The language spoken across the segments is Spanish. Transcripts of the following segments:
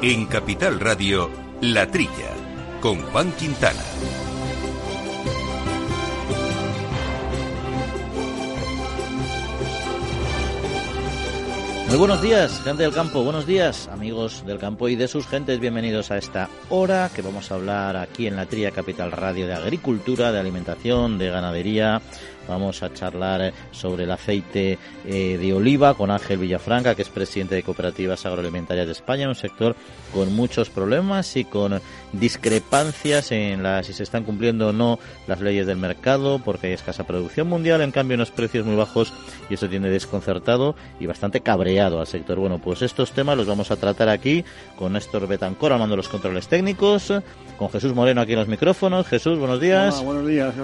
En Capital Radio, La Trilla, con Juan Quintana. Muy buenos días, gente del campo, buenos días, amigos del campo y de sus gentes, bienvenidos a esta hora que vamos a hablar aquí en la Trilla Capital Radio de agricultura, de alimentación, de ganadería, Vamos a charlar eh, sobre el aceite eh, de oliva con Ángel Villafranca, que es presidente de Cooperativas Agroalimentarias de España, un sector con muchos problemas y con discrepancias en la, si se están cumpliendo o no las leyes del mercado, porque hay escasa producción mundial, en cambio unos precios muy bajos y eso tiene desconcertado y bastante cabreado al sector. Bueno, pues estos temas los vamos a tratar aquí con Néstor Betancor, armando los controles técnicos, con Jesús Moreno aquí en los micrófonos. Jesús, buenos días. buenos días,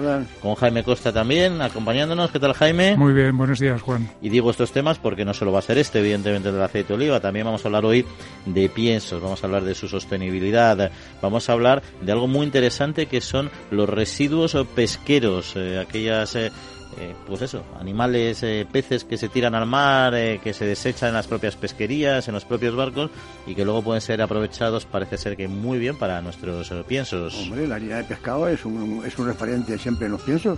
Con Jaime Costa también, acompañándonos. ¿Qué tal, Jaime? Muy bien, buenos días, Juan. Y digo estos temas porque no solo va a ser este, evidentemente, del aceite de oliva. También vamos a hablar hoy de piensos, vamos a hablar de su sostenibilidad, vamos a hablar de algo muy interesante que son los residuos pesqueros, eh, aquellas... Eh, eh, pues eso, animales, peces que se tiran al mar, que se desechan en las propias pesquerías, en los propios barcos y que luego pueden ser aprovechados, parece ser que muy bien para nuestros piensos. Hombre, la harina de pescado es un, es un referente siempre en los piensos.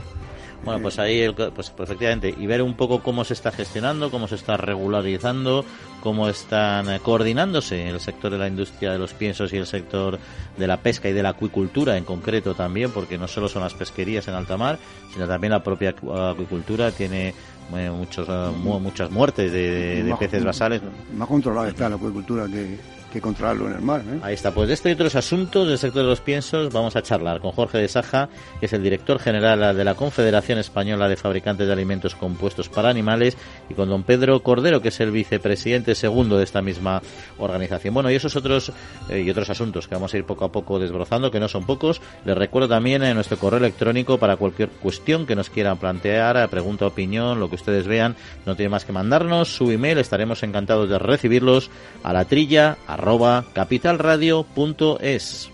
Bueno, pues ahí, pues, pues, efectivamente, y ver un poco cómo se está gestionando, cómo se está regularizando, cómo están eh, coordinándose el sector de la industria de los piensos y el sector de la pesca y de la acuicultura en concreto también, porque no solo son las pesquerías en alta mar, sino también la propia acuicultura tiene muchos, eh, muchas muertes de, peces basales. Más controlada está la acuicultura que, que controlarlo en el mar. ¿eh? Ahí está, pues de este y otros asuntos del sector de los piensos vamos a charlar con Jorge de Saja, que es el director general de la Confederación Española de Fabricantes de Alimentos Compuestos para Animales, y con don Pedro Cordero, que es el vicepresidente segundo de esta misma organización. Bueno, y esos otros eh, y otros asuntos que vamos a ir poco a poco desbrozando, que no son pocos. Les recuerdo también en nuestro correo electrónico para cualquier cuestión que nos quieran plantear, pregunta, opinión, lo que ustedes vean, no tiene más que mandarnos su email, estaremos encantados de recibirlos a la trilla, arroba capitalradio.es.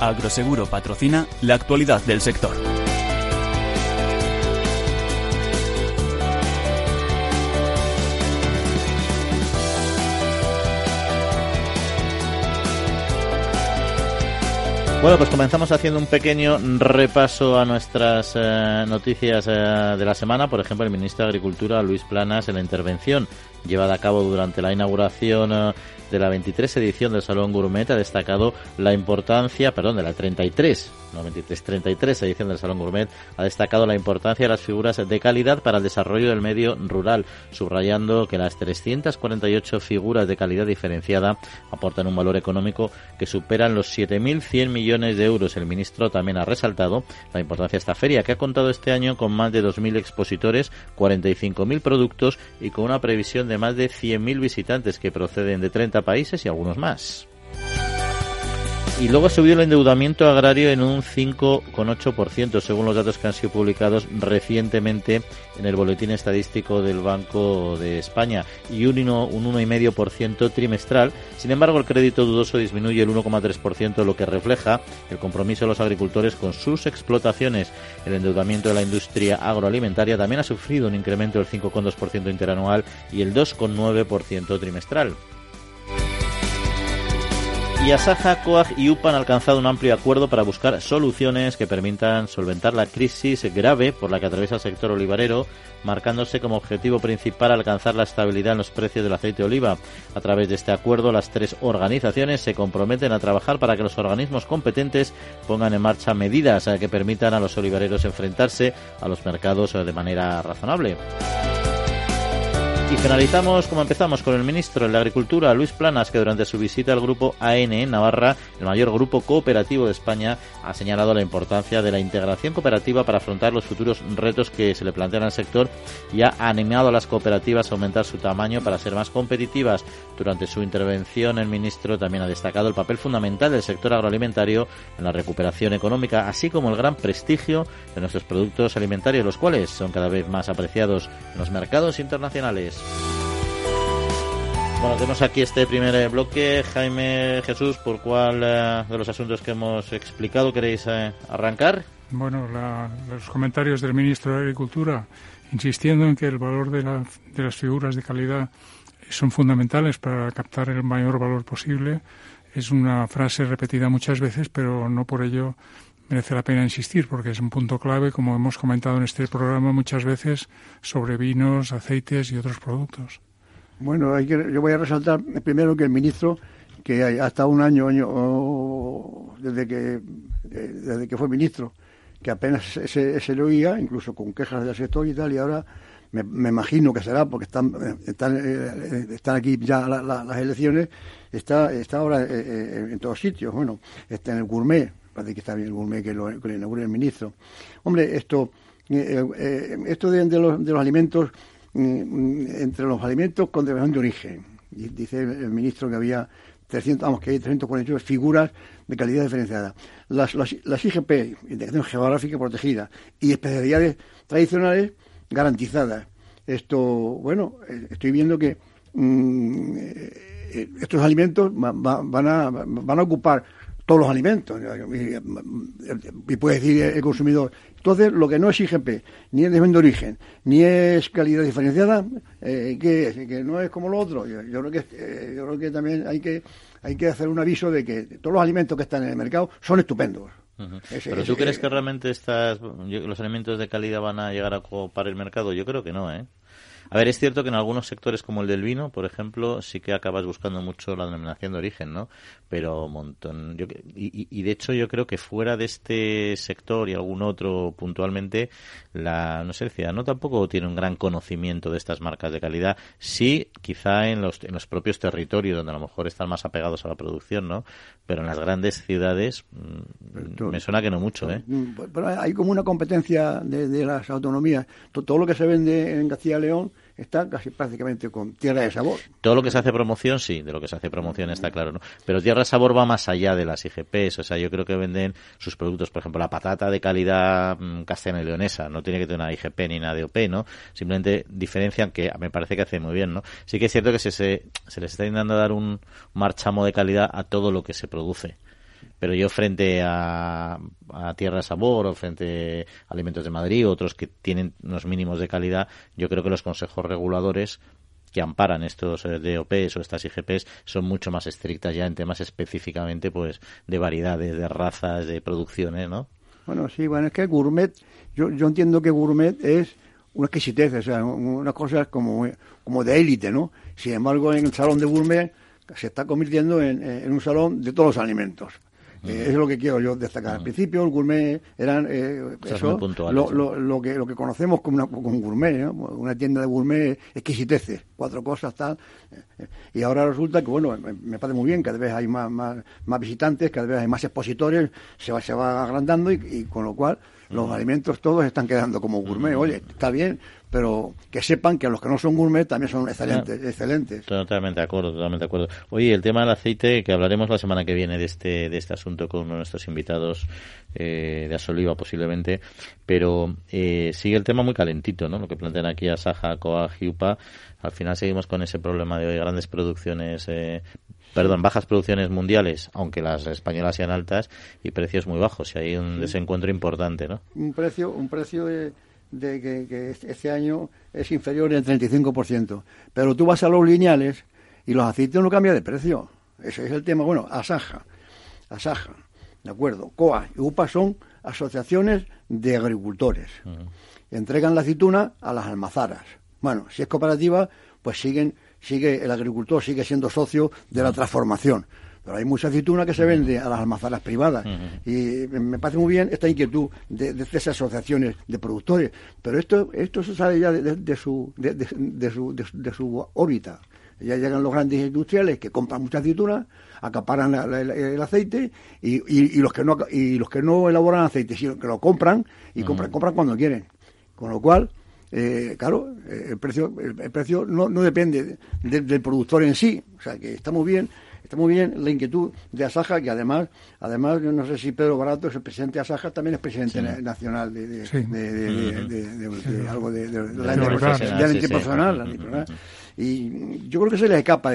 Agroseguro patrocina la actualidad del sector. Bueno, pues comenzamos haciendo un pequeño repaso a nuestras eh, noticias eh, de la semana. Por ejemplo, el ministro de Agricultura, Luis Planas, en la intervención llevada a cabo durante la inauguración eh, de la 23 edición del Salón Gourmet ha destacado la importancia, perdón, de la 33, no 23, 33 edición del Salón Gourmet ha destacado la importancia de las figuras de calidad para el desarrollo del medio rural, subrayando que las 348 figuras de calidad diferenciada aportan un valor económico que superan los 7.100 millones de euros. El ministro también ha resaltado la importancia de esta feria, que ha contado este año con más de 2.000 expositores, 45.000 productos y con una previsión de más de 100.000 visitantes que proceden de 30 países y algunos más. Y luego ha subido el endeudamiento agrario en un 5,8%, según los datos que han sido publicados recientemente en el Boletín Estadístico del Banco de España, y un 1,5% trimestral. Sin embargo, el crédito dudoso disminuye el 1,3%, lo que refleja el compromiso de los agricultores con sus explotaciones. El endeudamiento de la industria agroalimentaria también ha sufrido un incremento del 5,2% interanual y el 2,9% trimestral. Y Asaja, COAG y UPA han alcanzado un amplio acuerdo para buscar soluciones que permitan solventar la crisis grave por la que atraviesa el sector olivarero, marcándose como objetivo principal alcanzar la estabilidad en los precios del aceite de oliva. A través de este acuerdo, las tres organizaciones se comprometen a trabajar para que los organismos competentes pongan en marcha medidas que permitan a los olivareros enfrentarse a los mercados de manera razonable. Y finalizamos como empezamos con el ministro de la Agricultura, Luis Planas, que durante su visita al grupo AN en Navarra, el mayor grupo cooperativo de España, ha señalado la importancia de la integración cooperativa para afrontar los futuros retos que se le plantean al sector y ha animado a las cooperativas a aumentar su tamaño para ser más competitivas. Durante su intervención, el ministro también ha destacado el papel fundamental del sector agroalimentario en la recuperación económica, así como el gran prestigio de nuestros productos alimentarios, los cuales son cada vez más apreciados en los mercados internacionales. Bueno, tenemos aquí este primer eh, bloque. Jaime Jesús, ¿por cuál eh, de los asuntos que hemos explicado queréis eh, arrancar? Bueno, los comentarios del ministro de Agricultura insistiendo en que el valor de, de las figuras de calidad son fundamentales para captar el mayor valor posible. Es una frase repetida muchas veces, pero no por ello merece la pena insistir, porque es un punto clave, como hemos comentado en este programa muchas veces, sobre vinos, aceites y otros productos. Bueno, hay que, yo voy a resaltar primero que el ministro, que hasta un año, año desde que desde que fue ministro, que apenas se, se, le oía, incluso con quejas del sector y tal, y ahora me, imagino que será, porque están, están, eh, están aquí ya las elecciones, está, está ahora eh, eh, en todos sitios. Bueno, está en el gourmet, parece que está bien el gourmet que lo, inaugure el ministro. Hombre, esto, esto de, los, de los alimentos, mm, entre los alimentos con denominación de origen, dice el ministro que había 300, vamos, que hay 348 figuras de calidad diferenciada. Las, las, IGP, Indicación Geográfica Protegida, y especialidades tradicionales garantizadas. Esto, bueno, eh, estoy viendo que mm, eh, estos alimentos van, a, van a ocupar todos los alimentos. Y, puede decir el consumidor. Entonces, lo que no es IGP, ni es de origen, ni es calidad diferenciada, eh, ¿qué es? Que no es como lo otro. Yo, creo que eh, yo creo que también hay que hay que hacer un aviso de que todos los alimentos que están en el mercado son estupendos. Pero tú crees que realmente estas, los alimentos de calidad van a llegar a ocupar el mercado? Yo creo que no, ¿eh? A ver, es cierto que en algunos sectores como el del vino, por ejemplo, sí que acabas buscando mucho la denominación de origen, ¿no? Pero un montón. y, de hecho, yo creo que fuera de este sector y algún otro puntualmente, la, no sé, el ciudadano tampoco tiene un gran conocimiento de estas marcas de calidad. Sí, quizá en los, en los propios territorios donde a lo mejor están más apegados a la producción, ¿no? Pero en las grandes ciudades mm, me suena que no mucho, ¿eh? Mm, pero hay como una competencia de, de las autonomías. Todo lo que se vende en Castilla León está casi prácticamente con tierra de sabor. Todo lo que se hace promoción, sí, de lo que se hace promoción está claro, ¿no? Pero tierra de sabor va más allá de las IGPs, o sea, yo creo que venden sus productos, por ejemplo, la patata de calidad mm, castellana y leonesa, no tiene que tener una IGP ni una DOP, ¿no? Simplemente diferencian que me parece que hace muy bien, ¿no? Sí que es cierto que se, se, se les está intentando dar un marchamo de calidad a todo lo que se produce pero yo frente a, a Tierra Sabor o frente a Alimentos de Madrid otros que tienen unos mínimos de calidad, yo creo que los consejos reguladores que amparan estos eh, DOPs o estas IGPs son mucho más estrictas ya en temas específicamente pues de variedades, de razas, de producciones, ¿no? Bueno, sí, bueno, es que gourmet, yo, yo entiendo que gourmet es una exquisitez, o sea, una cosa como, como de élite, ¿no? Sin embargo, en el salón de gourmet se está convirtiendo en, en un salón de todos los alimentos. Eh, es lo que quiero yo destacar. Al principio el gourmet eran eh, eso, lo, lo, lo, que, lo que conocemos como, una, como un gourmet, una tienda de gourmet exquisiteces, cuatro cosas tal. Eh, y ahora resulta que, bueno, me, parece muy bien, cada vez hay más, más, más visitantes, cada vez hay más expositores, se va, se va agrandando y, con lo cual los alimentos todos están quedando como gourmet. Oye, está bien, pero que sepan que los que no son gourmet también son excelentes. excelentes. Totalmente de acuerdo, totalmente de acuerdo. Oye, el tema del aceite, que hablaremos la semana que viene de este, de este asunto con uno de nuestros invitados eh, de Asoliva posiblemente, pero eh, sigue el tema muy calentito, ¿no? Lo que plantean aquí a Saja, Coa, Giupa. Al final seguimos con ese problema de grandes producciones eh, perdón, bajas producciones mundiales, aunque las españolas sean altas, y precios muy bajos. Y hay un desencuentro importante, ¿no? Un precio, un precio de, de que, este año es inferior en 35%. Pero tú vas a los lineales y los aceites no cambian de precio. Ese es el tema. Bueno, Asaja, Asaja, ¿de acuerdo? COA y UPA son asociaciones de agricultores. Entregan la aceituna a las almazaras. Bueno, si es cooperativa, pues siguen, sigue, el agricultor sigue siendo socio de la transformación. Pero hay mucha aceituna que se vende a las almazaras privadas. Y me parece muy bien esta inquietud de, esas asociaciones de productores. Pero esto, esto se sale ya de, su, de, su, de, su órbita. Ya llegan los grandes industriales que compran mucha aceituna, acaparan el aceite y, y, los que no y los que no elaboran aceite, sino que lo compran y compran, compran cuando quieren. Con lo cual, eh, claro, el precio, el, precio no, no depende del productor en sí. O sea que está muy bien Está muy bien la inquietud de Asaja, que además, además yo no sé si Pedro Barato es el presidente de Asaja, también es presidente nacional de, de, algo de, la internacional. Y yo creo que se les escapa.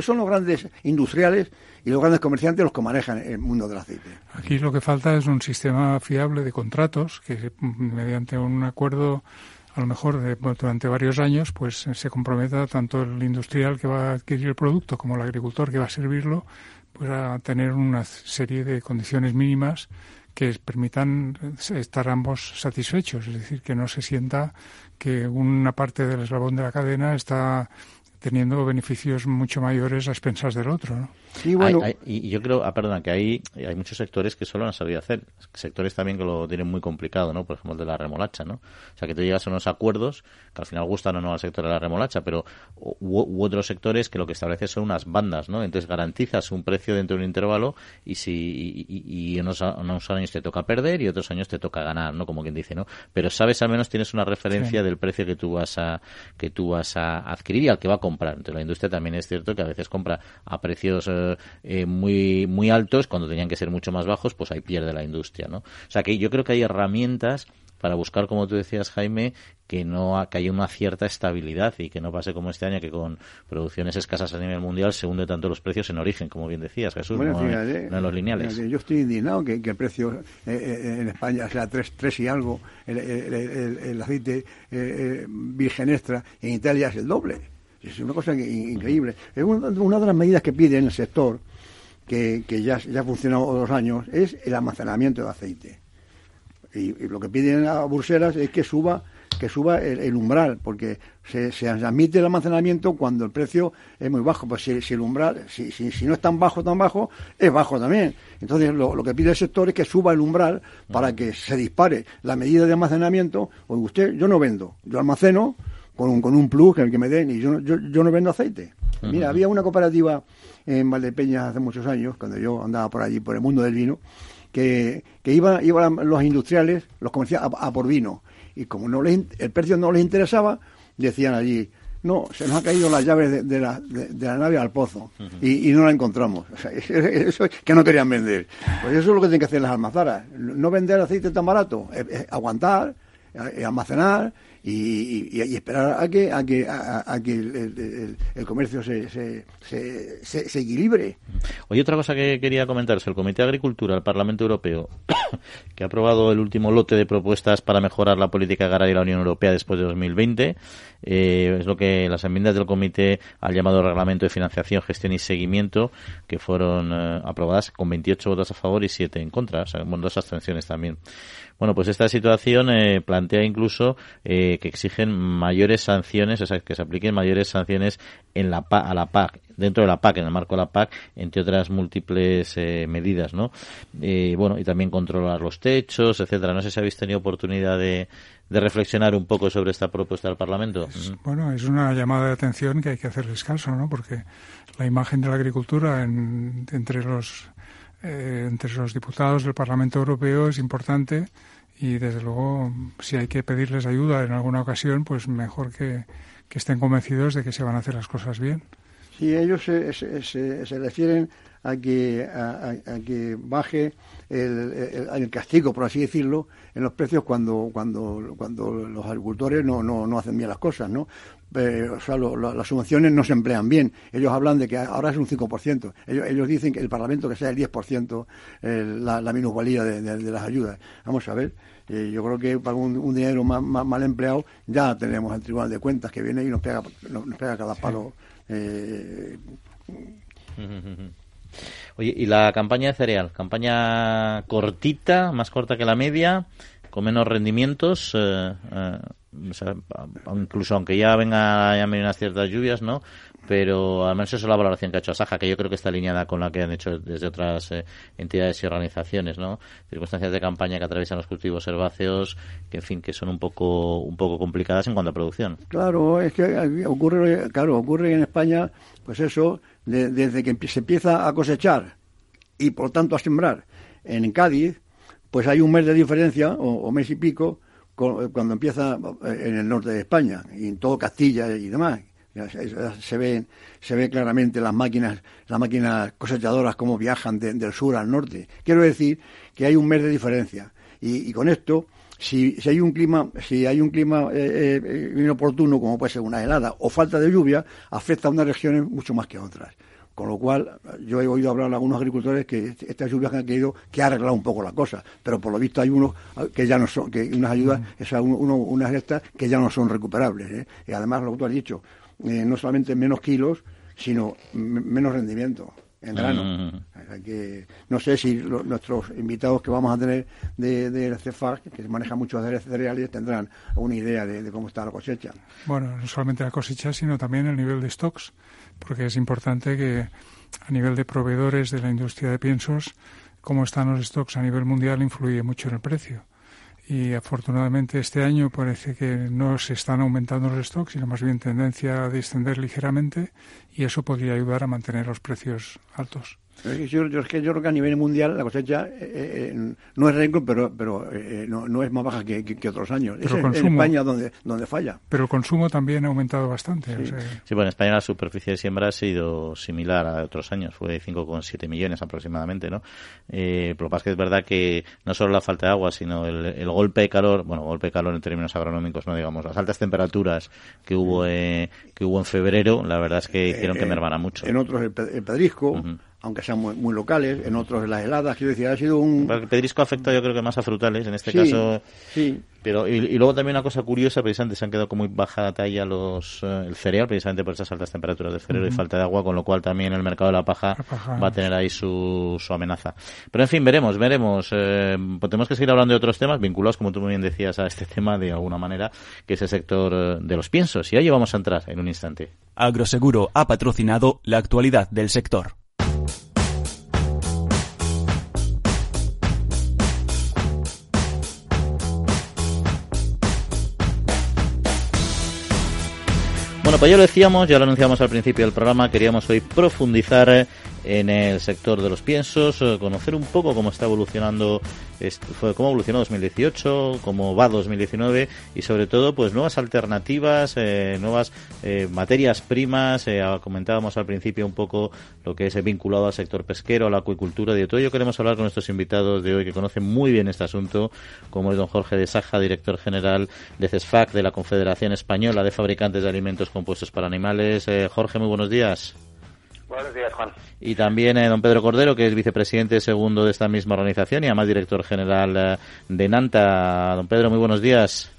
son los grandes industriales y los grandes comerciantes los que manejan el mundo del aceite. Aquí lo que falta es un sistema fiable de contratos que mediante un acuerdo a lo mejor durante varios años, pues se comprometa tanto el industrial que va a adquirir el producto como el agricultor que va a servirlo, pues a tener una serie de condiciones mínimas que permitan estar ambos satisfechos, es decir, que no se sienta que una parte del eslabón de la cadena está teniendo beneficios mucho mayores a expensas del otro. ¿no? Y bueno, y yo creo, ah, perdona, que hay, hay muchos sectores que solo han sabido hacer. Sectores también que lo tienen muy complicado, ¿no? Por ejemplo, el de la remolacha, ¿no? O sea, que tú llegas a unos acuerdos que al final gustan o no al sector de la remolacha, pero u, otros sectores que lo que establece son unas bandas, ¿no? Entonces garantizas un precio dentro de un intervalo y si y, unos, unos, años te toca perder y otros años te toca ganar, ¿no? Como quien dice, ¿no? Pero sabes al menos tienes una referencia del precio que tú vas a que tú vas a adquirir y al que va a comprar. Entonces la industria también es cierto que a veces compra a precios eh, eh, muy, muy altos, cuando tenían que ser mucho más bajos, pues ahí pierde la industria, ¿no? O sea que yo creo que hay herramientas para buscar, como tú decías, Jaime, que no que haya una cierta estabilidad y que no pase como este año que con producciones escasas a nivel mundial se hunde tanto los precios en origen, como bien decías, Jesús, no, en los lineales. yo estoy indignado que, el precio eh, en España sea tres, tres y algo, el, el aceite virgen extra, en Italia es el doble. Es una cosa increíble. Es una, de las medidas que pide en el sector, que, ya, ya ha funcionado dos años, es el almacenamiento de aceite. Y, lo que piden a Bruselas es que suba que suba el, umbral, porque se, se, admite el almacenamiento cuando el precio es muy bajo. Pues si, el umbral, si, si, no es tan bajo, tan bajo, es bajo también. Entonces lo, lo, que pide el sector es que suba el umbral para que se dispare la medida de almacenamiento. O usted, yo no vendo, yo almaceno, con un, con un plus que, que me den y yo, yo, yo no vendo aceite. Mira, había una cooperativa en Valdepeña hace muchos años, cuando yo andaba por allí, por el mundo del vino, que, que iban iba los industriales, los comerciales, a, por vino. Y como no les, el precio no les interesaba, decían allí, no, se nos ha caído las llaves de, la, de, la, nave al pozo y, y, no la encontramos. O sea, eso, que no querían vender. Pues eso es lo que tienen que hacer las almazaras. No vender aceite tan barato, aguantar, almacenar y, esperar a que, a que, a, que el, comercio se, se, se, equilibre. Oye, otra cosa que quería comentar es el Comité de Agricultura del Parlamento Europeo, que ha aprobado el último lote de propuestas para mejorar la política agraria de la Unión Europea después de 2020. Eh, es lo que las enmiendas del comité han llamado Reglamento de Financiación, Gestión y Seguimiento, que fueron eh, aprobadas con 28 votos a favor y 7 en contra, o sea, bueno, dos abstenciones también. Bueno, pues esta situación eh, plantea incluso eh, que exigen mayores sanciones, o sea, que se apliquen mayores sanciones en la a la PAC, dentro de la PAC, en el marco de la PAC, entre otras múltiples eh, medidas, ¿no? bueno, y también controlar los techos, etcétera. No sé si habéis tenido oportunidad de, reflexionar un poco sobre esta propuesta del Parlamento. bueno, es una llamada de atención que hay que hacerles caso, ¿no? Porque la imagen de la agricultura entre los eh, entre los diputados del Parlamento Europeo es importante y desde luego si hay que pedirles ayuda en alguna ocasión, pues mejor que, estén convencidos de que se van a hacer las cosas bien. Sí, ellos se, se, refieren a que, a, que baje el, el, castigo, por así decirlo, en los precios cuando, cuando, cuando los agricultores no, no, no hacen bien las cosas, ¿no? Eh, o sea, las subvenciones no se emplean bien. Ellos hablan de que ahora es un 5%. Ellos, ellos dicen que el Parlamento que sea el 10% eh, la, la minusvalía de, las ayudas. Vamos a ver. Eh, yo creo que para un, dinero más, mal empleado ya tenemos el Tribunal de Cuentas que viene y nos pega, nos, pega cada palo. Oye, ¿y la campaña de cereal? ¿Campaña cortita, más corta que la media, con menos rendimientos? Incluso aunque ya venga ya unas ciertas lluvias, ¿no? Pero al menos eso es la valoración que ha hecho Asaja, que yo creo que está alineada con la que han hecho desde otras eh, entidades y organizaciones, ¿no? Circunstancias de campaña que atraviesan los cultivos herbáceos, que en fin, que son un poco un poco complicadas en cuanto a producción. Claro, es que ocurre, claro, ocurre en España, pues eso, desde que se empieza a cosechar y por tanto a sembrar en Cádiz, pues hay un mes de diferencia o mes y pico cuando empieza eh, en el norte de España y en todo Castilla y demás. Se ve, se ve claramente las máquinas, las máquinas cosechadoras cómo viajan del sur al norte. Quiero decir que hay un mes de diferencia. Y, con esto, si, si, hay un clima, si hay un clima eh, eh, inoportuno, como puede ser una helada o falta de lluvia, afecta a unas regiones mucho más que a otras. Con lo cual, yo he oído hablar a algunos agricultores que estas lluvias han querido que ha arreglado un poco la cosa, pero por lo visto hay unos que ya no son, que unas ayudas, esas uno, unas estas que ya no son recuperables. ¿eh? Y además, lo que tú has dicho, eh, no solamente menos kilos, sino menos rendimiento en grano. Que, no sé si nuestros invitados que vamos a tener de, de CEFAC, que manejan muchos cereales, tendrán una idea de, cómo está la cosecha. Bueno, no solamente la cosecha, sino también el nivel de stocks, porque es importante que a nivel de proveedores de la industria de piensos, cómo están los stocks a nivel mundial influye mucho en el precio y afortunadamente este año parece que no se están aumentando los stocks, sino más bien tendencia a descender ligeramente y eso podría ayudar a mantener los precios altos. Yo, yo, que yo creo que a nivel mundial la cosecha eh, eh, no es récord, pero, pero eh, no, no, es más baja que, que, otros años. es en España donde, donde falla. Pero el consumo también ha aumentado bastante. Sí, bueno, en España la superficie de siembra ha sido similar a otros años, fue 5,7 millones aproximadamente, ¿no? Eh, lo que pasa es que es verdad que no solo la falta de agua, sino el, el, golpe de calor, bueno, golpe de calor en términos agronómicos, no digamos, las altas temperaturas que hubo, que hubo en febrero, la verdad es que hicieron que mermara mucho. En otros el, pedrisco aunque sean muy, locales, en otros las heladas, quiero decir, ha sido un... El pedrisco afecta yo creo que más a frutales, en este caso... Sí. Pero, y, luego también una cosa curiosa, precisamente se han quedado con muy baja talla los eh, el cereal, precisamente por esas altas temperaturas de febrero y falta de agua, con lo cual también el mercado de la paja, va a tener ahí su, su amenaza. Pero en fin, veremos, veremos. Eh, pues tenemos que seguir hablando de otros temas vinculados, como tú muy bien decías, a este tema de alguna manera, que es el sector eh, de los piensos. Y ahí vamos a entrar en un instante. Agroseguro ha patrocinado la actualidad del sector. Bueno, pues ya lo decíamos, ya lo anunciamos al principio del programa, queríamos hoy profundizar eh, en el sector de los piensos, eh, conocer un poco cómo está evolucionando, cómo evolucionó 2018, cómo va 2019 y sobre todo pues nuevas alternativas, eh, nuevas materias primas. comentábamos al principio un poco lo que es vinculado al sector pesquero, a la acuicultura y de todo ello queremos hablar con nuestros invitados de hoy que conocen muy bien este asunto, como es don Jorge de Saja, director general de CESFAC, de la Confederación Española de Fabricantes de Alimentos con puestos para animales. Eh, Jorge, muy buenos días. Buenos días, Juan. Y también eh, don Pedro Cordero, que es vicepresidente segundo de esta misma organización y además director general eh, de Nanta. Don Pedro, muy buenos días.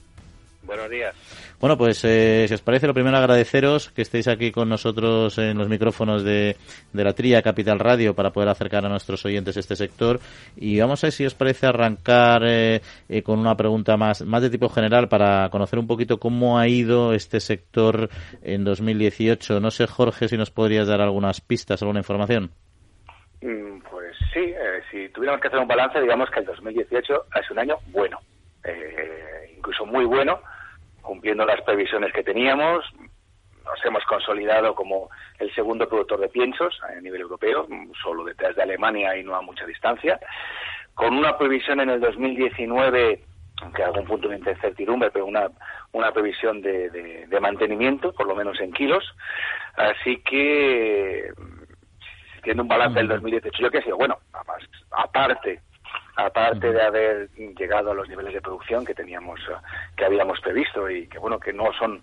Buenos días. Bueno, pues eh, si os parece, lo primero agradeceros que estéis aquí con nosotros en los micrófonos de, de la Tría Capital Radio para poder acercar a nuestros oyentes este sector. Y vamos a ver si os parece arrancar eh, eh, con una pregunta más, más de tipo general para conocer un poquito cómo ha ido este sector en 2018. No sé, Jorge, si nos podrías dar algunas pistas, alguna información. Mm, pues sí, si tuviéramos que hacer un balance, digamos que el 2018 es un año bueno, incluso muy bueno cumpliendo las previsiones que teníamos. Nos hemos consolidado como el segundo productor de piensos a nivel europeo, solo detrás de Alemania y no a mucha distancia, con una previsión en el 2019 aunque algún punto de incertidumbre, pero una, una previsión de, de, mantenimiento, por lo menos en kilos. Así que, siendo un balance del 2018, yo que sé, bueno, aparte aparte de haber llegado a los niveles de producción que teníamos, que habíamos previsto y que bueno, que no son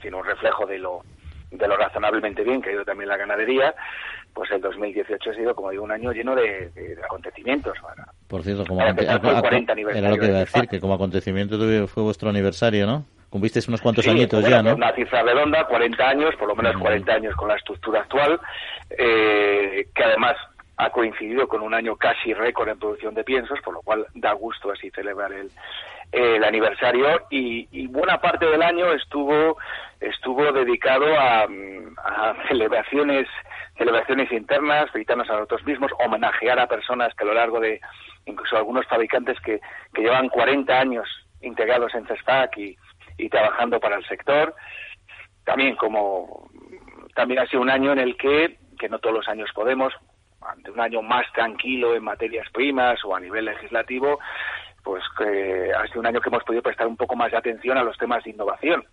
sino un reflejo de lo de lo razonablemente bien que ha ido también la ganadería, pues el 2018 ha sido, como digo, un año lleno de, acontecimientos. Por cierto, como era lo que iba a decir, que como acontecimiento fue vuestro aniversario, ¿no? Cumplisteis unos cuantos añitos ya, ¿no? Una cifra redonda, 40 años, por lo menos 40 años con la estructura actual, eh, que además ha coincidido con un año casi récord en producción de piensos, por lo cual da gusto así celebrar el, aniversario y, buena parte del año estuvo estuvo dedicado a, celebraciones celebraciones internas, felicitarnos a nosotros mismos, homenajear a personas que a lo largo de incluso algunos fabricantes que, que llevan 40 años integrados en CESFAC y, y trabajando para el sector. También como también ha sido un año en el que que no todos los años podemos, ante un año más tranquilo en materias primas o a nivel legislativo, pues que ha sido un año que hemos podido prestar un poco más de atención a los temas de innovación,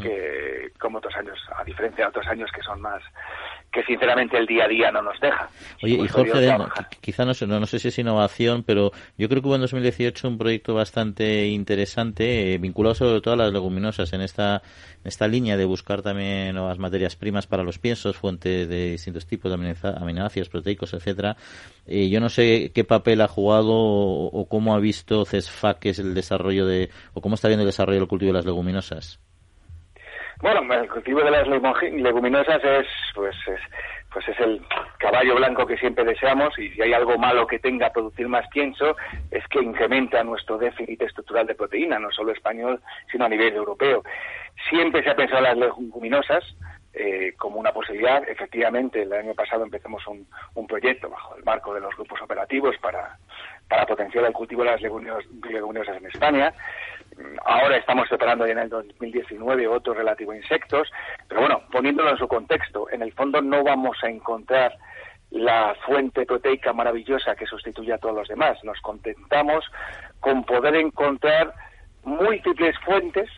que como otros años, a diferencia de otros años que son más que sinceramente el día a día no nos deja. Oye, y Jorge, quizá no sé, no, sé si es innovación, pero yo creo que hubo en 2018 un proyecto bastante interesante, eh, vinculado sobre todo a las leguminosas, en esta, en esta línea de buscar también nuevas materias primas para los piensos, fuentes de distintos tipos de aminoácidos, proteicos, etcétera. Eh, yo no sé qué papel ha jugado o, cómo ha visto CESFAC que es el desarrollo de, o cómo está viendo el desarrollo del cultivo de las leguminosas. Bueno, el cultivo de las leguminosas es, pues, es, pues es el caballo blanco que siempre deseamos y si hay algo malo que tenga producir más pienso es que incrementa nuestro déficit estructural de proteína, no solo español, sino a nivel europeo. Siempre se ha pensado en las leguminosas eh, como una posibilidad. Efectivamente, el año pasado empezamos un, un proyecto bajo el marco de los grupos operativos para, para potenciar el cultivo de las leguminosas en España. Ahora estamos preparando ya en el 2019 otro relativo a insectos, pero bueno, poniéndolo en su contexto, en el fondo no vamos a encontrar la fuente proteica maravillosa que sustituye a todos los demás. Nos contentamos con poder encontrar múltiples fuentes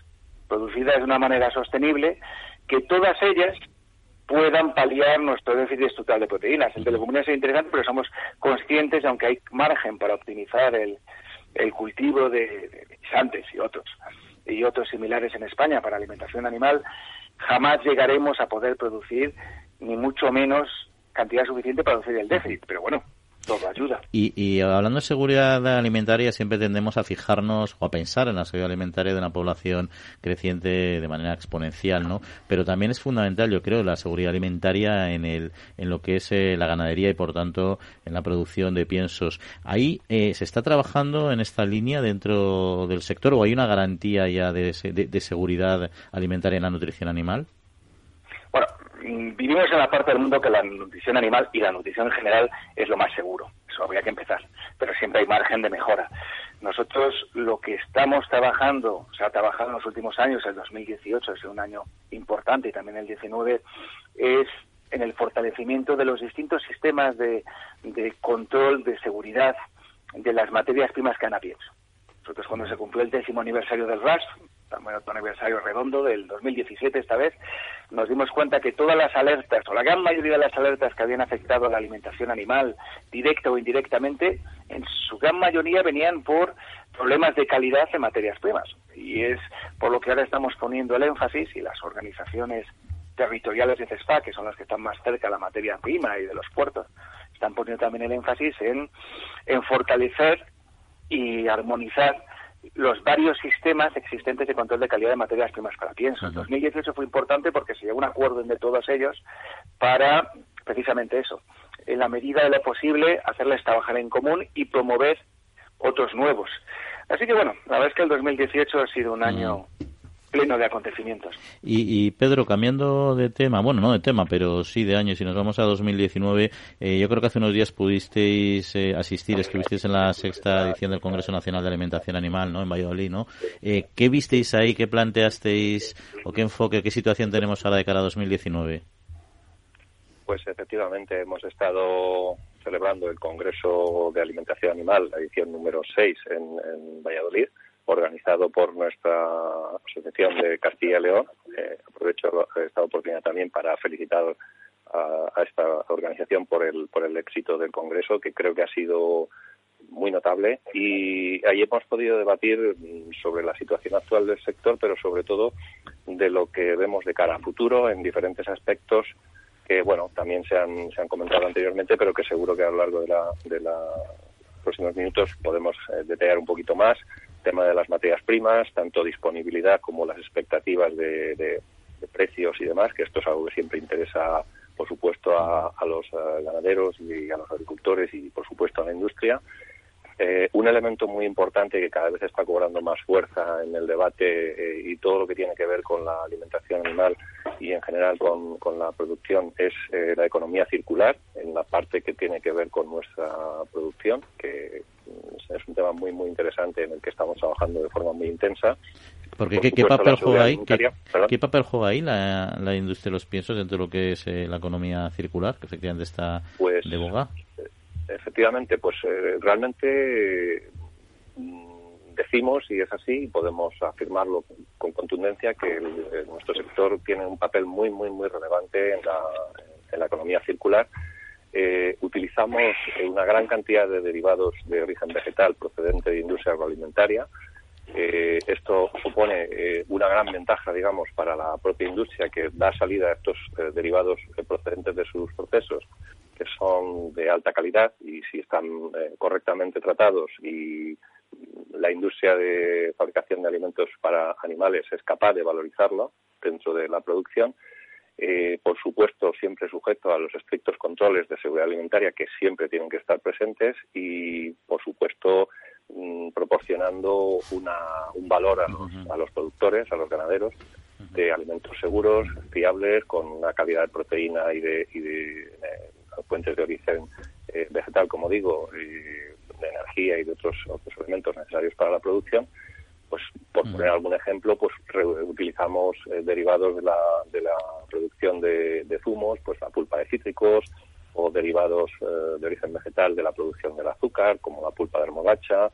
producidas de una manera sostenible, que todas ellas puedan paliar nuestro déficit estructural de proteínas. El de leguminosas es interesante, pero somos conscientes, aunque hay margen para optimizar el, el cultivo de, de y otros y otros similares en España para alimentación animal, jamás llegaremos a poder producir ni mucho menos cantidad suficiente para producir el déficit. Pero bueno, todo ayuda. Y, hablando de seguridad alimentaria, siempre tendemos a fijarnos o a pensar en la seguridad alimentaria de una población creciente de manera exponencial, ¿no? Pero también es fundamental, yo creo, la seguridad alimentaria en, el, en lo que es eh, la ganadería y, por tanto, en la producción de piensos. ¿Ahí eh, se está trabajando en esta línea dentro del sector o hay una garantía ya de, de seguridad alimentaria en la nutrición animal? Bueno, vivimos en la parte del mundo que la nutrición animal y la nutrición en general es lo más seguro. Eso habría que empezar. Pero siempre hay margen de mejora. Nosotros lo que estamos trabajando, se ha trabajado en los últimos años, el 2018 es un año importante y también el 19, es en el fortalecimiento de los distintos sistemas de, control, de seguridad de las materias primas canadienses. Nosotros cuando se cumplió el décimo aniversario del RAS, otro aniversario redondo del 2017 esta vez, nos dimos cuenta que todas las alertas, o la gran mayoría de las alertas que habían afectado a la alimentación animal, directa o indirectamente, en su gran mayoría venían por problemas de calidad en materias primas. Y es por lo que ahora estamos poniendo el énfasis y las organizaciones territoriales de CESFA, que son las que están más cerca de la materia prima y de los puertos, están poniendo también el énfasis en, en fortalecer y armonizar los varios sistemas existentes de control de calidad de materias primas para pienso. En 2018 fue importante porque se llegó a un acuerdo entre todos ellos para precisamente eso, en la medida de lo posible, hacerles trabajar en común y promover otros nuevos. Así que bueno, la verdad es que el 2018 ha sido un año pleno de acontecimientos. Y, Pedro, cambiando de tema, bueno, no de tema, pero sí de año, si nos vamos a 2019, eh, yo creo que hace unos días pudisteis eh, asistir, estuvisteis en la sexta edición del Congreso Nacional de Alimentación Animal, ¿no? En Valladolid, ¿no? Eh, ¿Qué visteis ahí? ¿Qué planteasteis? ¿O qué enfoque, qué situación tenemos ahora de cara a 2019? Pues efectivamente hemos estado celebrando el Congreso de Alimentación Animal, la edición número 6 en Valladolid organizado por nuestra Asociación de Castilla y León. Eh, aprovecho esta oportunidad también para felicitar a, esta organización por el, por el éxito del Congreso, que creo que ha sido muy notable. Y ahí hemos podido debatir sobre la situación actual del sector, pero sobre todo de lo que vemos de cara a futuro en diferentes aspectos que, bueno, también se han, se han comentado anteriormente, pero que seguro que a lo largo de, la, de los próximos minutos podemos eh, detallar un poquito más tema de las materias primas, tanto disponibilidad como las expectativas de, precios y demás, que esto es algo que siempre interesa, por supuesto, a, los eh, ganaderos y a los agricultores y, por supuesto, a la industria. Eh, un elemento muy importante que cada vez está cobrando más fuerza en el debate eh, y todo lo que tiene que ver con la alimentación animal y en general con, con la producción es la economía circular, en la parte que tiene que ver con nuestra producción, que es un tema muy muy interesante en el que estamos trabajando de forma muy intensa. Porque ¿qué, papel juega ahí? ¿Qué, papel juega ahí la, la, industria de los piensos dentro de lo que es eh, la economía circular, que efectivamente está pues, de boga? Efectivamente, pues eh, realmente mm, decimos, y es así, y podemos afirmarlo con contundencia, que nuestro sector tiene un papel muy, muy, muy relevante en la, en la economía circular, eh, utilizamos una gran cantidad de derivados de origen vegetal procedente de industria agroalimentaria. Eh, esto supone eh, una gran ventaja, digamos, para la propia industria que da salida a estos derivados procedentes de sus procesos, que son de alta calidad y si están correctamente tratados y la industria de fabricación de alimentos para animales es capaz de valorizarlo dentro de la producción, eh, por supuesto, siempre sujeto a los estrictos controles de seguridad alimentaria que siempre tienen que estar presentes y, por supuesto, mm, proporcionando un valor a los, productores, a los ganaderos, de alimentos seguros, fiables, con una calidad de proteína y de, eh, fuentes de origen eh, vegetal, como digo, de energía y de otros, otros elementos necesarios para la producción pues por poner algún ejemplo, pues utilizamos eh, derivados de la, de la producción de, zumos, pues la pulpa de cítricos o derivados eh, de origen vegetal de la producción del azúcar, como la pulpa de remolacha,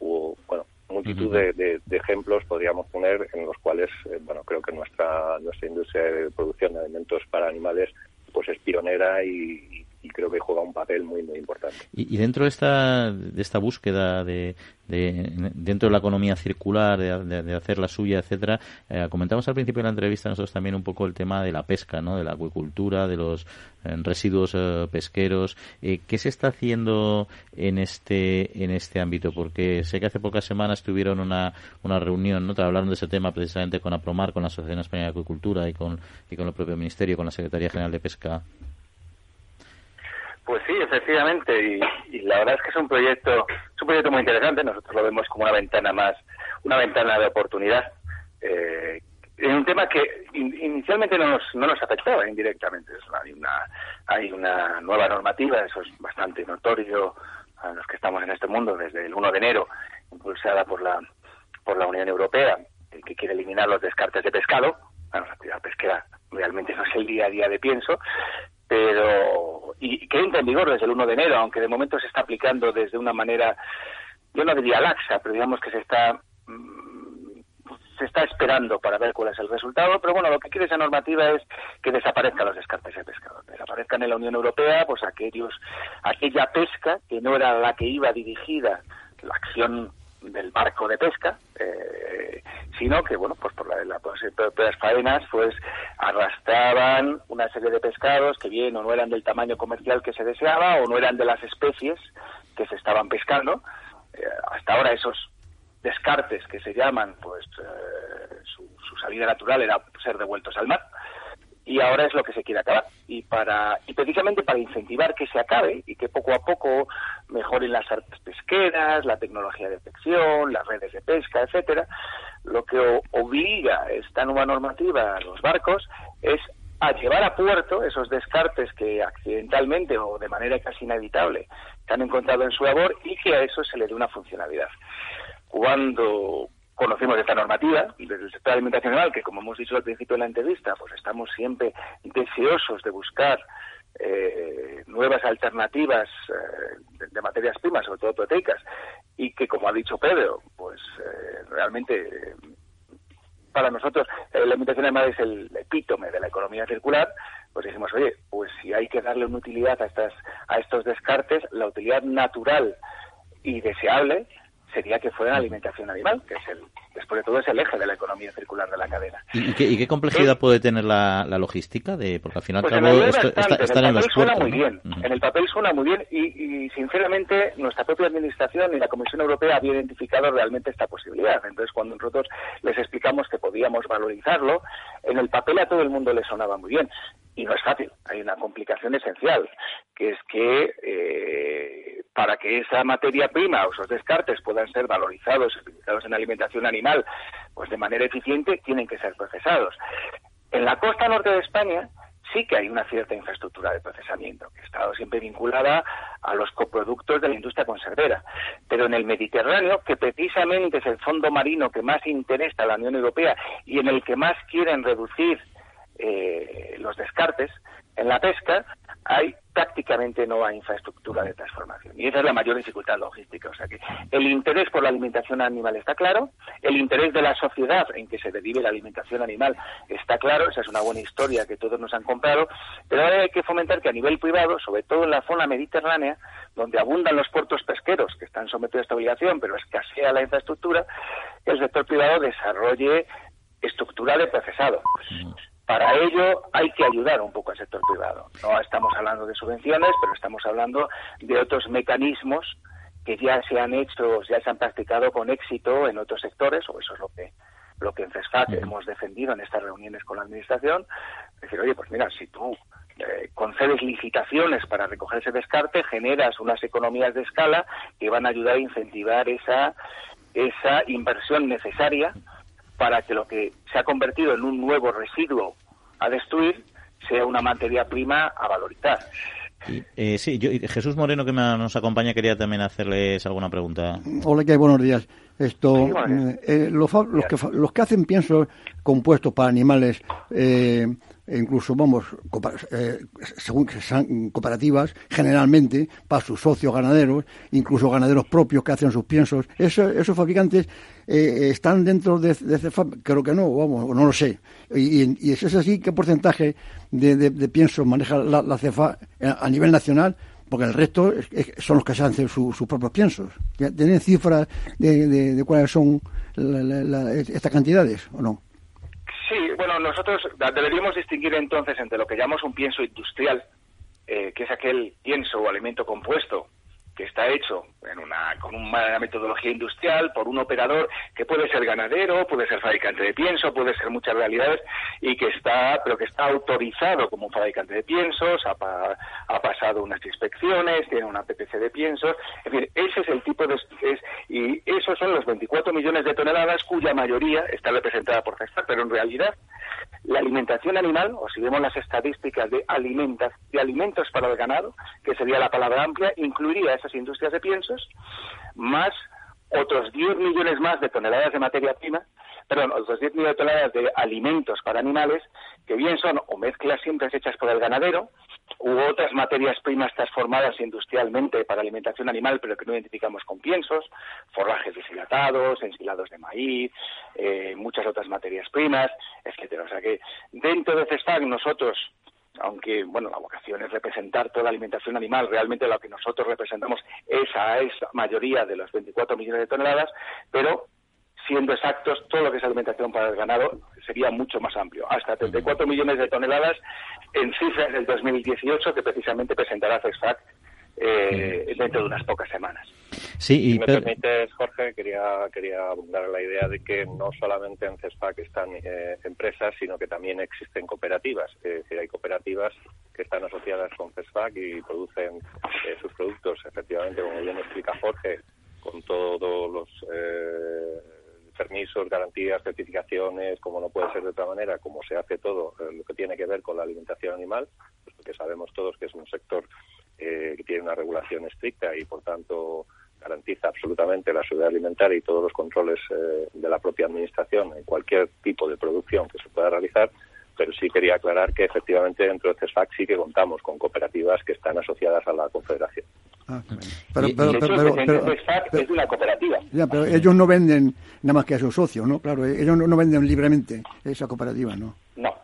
o bueno, multitud de, ejemplos podríamos poner en los cuales, eh, bueno, creo que nuestra nuestra industria de producción de alimentos para animales pues es pionera y, y creo que juega un papel muy muy importante. Y, dentro de esta de esta búsqueda de, dentro de la economía circular de, hacer la suya, etcétera, eh, comentamos al principio de la entrevista nosotros también un poco el tema de la pesca, ¿no? De la acuicultura, de los eh, residuos eh, pesqueros. ¿Qué se está haciendo en este en este ámbito? Porque sé que hace pocas semanas tuvieron una, una reunión, ¿no? Hablaron de ese tema precisamente con APROMAR, con la Asociación Española de Acuicultura y con y con el propio Ministerio, con la Secretaría General de Pesca. Pues sí, efectivamente, y, la verdad es que es un proyecto, es un proyecto muy interesante. Nosotros lo vemos como una ventana más, una ventana de oportunidad. Eh, en un tema que inicialmente no nos, no nos afectaba indirectamente. Hay una, hay una nueva normativa, eso es bastante notorio a los que estamos en este mundo desde el 1 de enero, impulsada por la, por la Unión Europea, que quiere eliminar los descartes de pescado. Bueno, la actividad pesquera realmente no es el día a día de pienso, pero y que entra en vigor desde el 1 de enero, aunque de momento se está aplicando desde una manera, yo no diría laxa, pero digamos que se está mm, se está esperando para ver cuál es el resultado, pero bueno, lo que quiere esa normativa es que desaparezcan los descartes de pescado, desaparezcan en la Unión Europea, pues aquellos, aquella pesca que no era la que iba dirigida la acción del barco de pesca, eh, sino que, bueno, pues por la, pues, las faenas, pues arrastraban una serie de pescados que bien o no eran del tamaño comercial que se deseaba o no eran de las especies que se estaban pescando. Eh, hasta ahora esos descartes que se llaman, pues eh, su, su salida natural era ser devueltos al mar y ahora es lo que se quiere acabar y para y precisamente para incentivar que se acabe y que poco a poco mejoren las artes pesqueras, la tecnología de detección, las redes de pesca, etcétera, lo que obliga esta nueva normativa a los barcos es a llevar a puerto esos descartes que accidentalmente o de manera casi inevitable se han encontrado en su labor y que a eso se le dé una funcionalidad. Cuando conocemos esta normativa desde el sector animal, que como hemos dicho al principio de la entrevista, pues estamos siempre deseosos de buscar eh, nuevas alternativas eh, de, materias primas, sobre todo proteicas, y que, como ha dicho Pedro, pues eh, realmente para nosotros la alimentación animal es el epítome de la economía circular, pues decimos, oye, pues si hay que darle una utilidad a, estas, a estos descartes, la utilidad natural y deseable sería que fuera alimentación animal, que es el, después de todo es el eje de la economía circular de la cadena. ¿Y, qué, complejidad puede tener la, logística? de Porque al final pues en el papel suena muy bien, en el papel suena muy bien y, sinceramente nuestra propia administración y la Comisión Europea había identificado realmente esta posibilidad. Entonces cuando nosotros les explicamos que podíamos valorizarlo, en el papel a todo el mundo le sonaba muy bien. Y no es fácil, hay una complicación esencial, que es que eh, para que esa materia prima o esos descartes puedan ser valorizados, utilizados en alimentación animal, pues de manera eficiente, tienen que ser procesados. En la costa norte de España sí que hay una cierta infraestructura de procesamiento, que ha estado siempre vinculada a los coproductos de la industria conservera. Pero en el Mediterráneo, que precisamente es el fondo marino que más interesa a la Unión Europea y en el que más quieren reducir eh, los descartes, En la pesca hay prácticamente no hay infraestructura de transformación. Y esa es la mayor dificultad logística. O sea que el interés por la alimentación animal está claro, el interés de la sociedad en que se derive la alimentación animal está claro, esa es una buena historia que todos nos han comprado, pero ahora hay que fomentar que a nivel privado, sobre todo en la zona mediterránea, donde abundan los puertos pesqueros que están sometidos a esta obligación, pero escasea la infraestructura, el sector privado desarrolle estructura de procesado. Para ello hay que ayudar un poco al sector privado. No estamos hablando de subvenciones, pero estamos hablando de otros mecanismos que ya se han hecho, ya se han practicado con éxito en otros sectores, o eso es lo que lo que en CESFAC hemos defendido en estas reuniones con la Administración. Decir, oye, pues mira, si tú eh, concedes licitaciones para recoger ese descarte, generas unas economías de escala que van a ayudar a incentivar esa, esa inversión necesaria para que lo que se ha convertido en un nuevo residuo a destruir sea una materia prima a valorizar. Eh, sí, yo, Jesús Moreno, que nos acompaña, quería también hacerles alguna pregunta. Hola, ¿qué buenos días. Esto, eh, los, que, los que hacen piensos compuestos para animales eh, e incluso, vamos, eh, según que sean cooperativas, generalmente para sus socios ganaderos, incluso ganaderos propios que hacen sus piensos, esos fabricantes eh, están dentro de, de CEFAP, creo que no, vamos, no lo sé. Y, y, es así, ¿qué porcentaje de, de, piensos maneja la, la CEFA a nivel nacional? porque el resto son los que se hacen sus propios piensos. ¿Tienen cifras de, cuáles son estas cantidades o no? Sí, bueno, nosotros deberíamos distinguir entonces entre lo que llamamos un pienso industrial, eh, que es aquel pienso o alimento compuesto que está hecho en una, con una metodología industrial por un operador que puede ser ganadero, puede ser fabricante de pienso, puede ser muchas realidades y que está, pero que está autorizado como un fabricante de piensos, ha, ha pasado unas inspecciones, tiene una PPC de piensos, es decir, ese es el tipo de es, y esos son los 24 millones de toneladas cuya mayoría está representada por Gestar, pero en realidad la alimentación animal, o si vemos las estadísticas de, alimentas, de alimentos para el ganado, que sería la palabra amplia, incluiría esas industrias de piensos, más otros 10 millones más de toneladas de materia prima, perdón, otros 10 millones de toneladas de alimentos para animales, que bien son o mezclas simples hechas por el ganadero, u otras materias primas transformadas industrialmente para alimentación animal, pero que no identificamos con piensos, forrajes deshidratados, ensilados de maíz, eh, muchas otras materias primas, etcétera. O sea que dentro de CESTAC nosotros aunque bueno la vocación es representar toda la alimentación animal, realmente lo que nosotros representamos es a esa mayoría de los 24 millones de toneladas, pero siendo exactos, todo lo que es alimentación para el ganado sería mucho más amplio, hasta 34 millones de toneladas en cifras del 2018 que precisamente presentará CESFAC eh, dentro de unas pocas semanas. Sí, si me permites, Jorge, quería, quería abundar la idea de que no solamente en CESFAC están eh, empresas, sino que también existen cooperativas. Es decir, hay cooperativas que están asociadas con CESFAC y producen eh, sus productos, efectivamente, como bien explica Jorge, con todos los eh, permisos, garantías, certificaciones, como no puede ser de otra manera, como se hace todo lo que tiene que ver con la alimentación animal, pues porque sabemos todos que es un sector que tiene una regulación estricta y, por tanto, garantiza absolutamente la seguridad alimentaria y todos los controles eh, de la propia administración en cualquier tipo de producción que se pueda realizar, pero sí quería aclarar que efectivamente dentro de CESFAC sí que contamos con cooperativas que están asociadas a la Confederación. Ah, pero, es una cooperativa. Ya, pero ellos no venden nada más que a sus socios, ¿no? Claro, ellos no, venden libremente esa cooperativa, ¿no? No.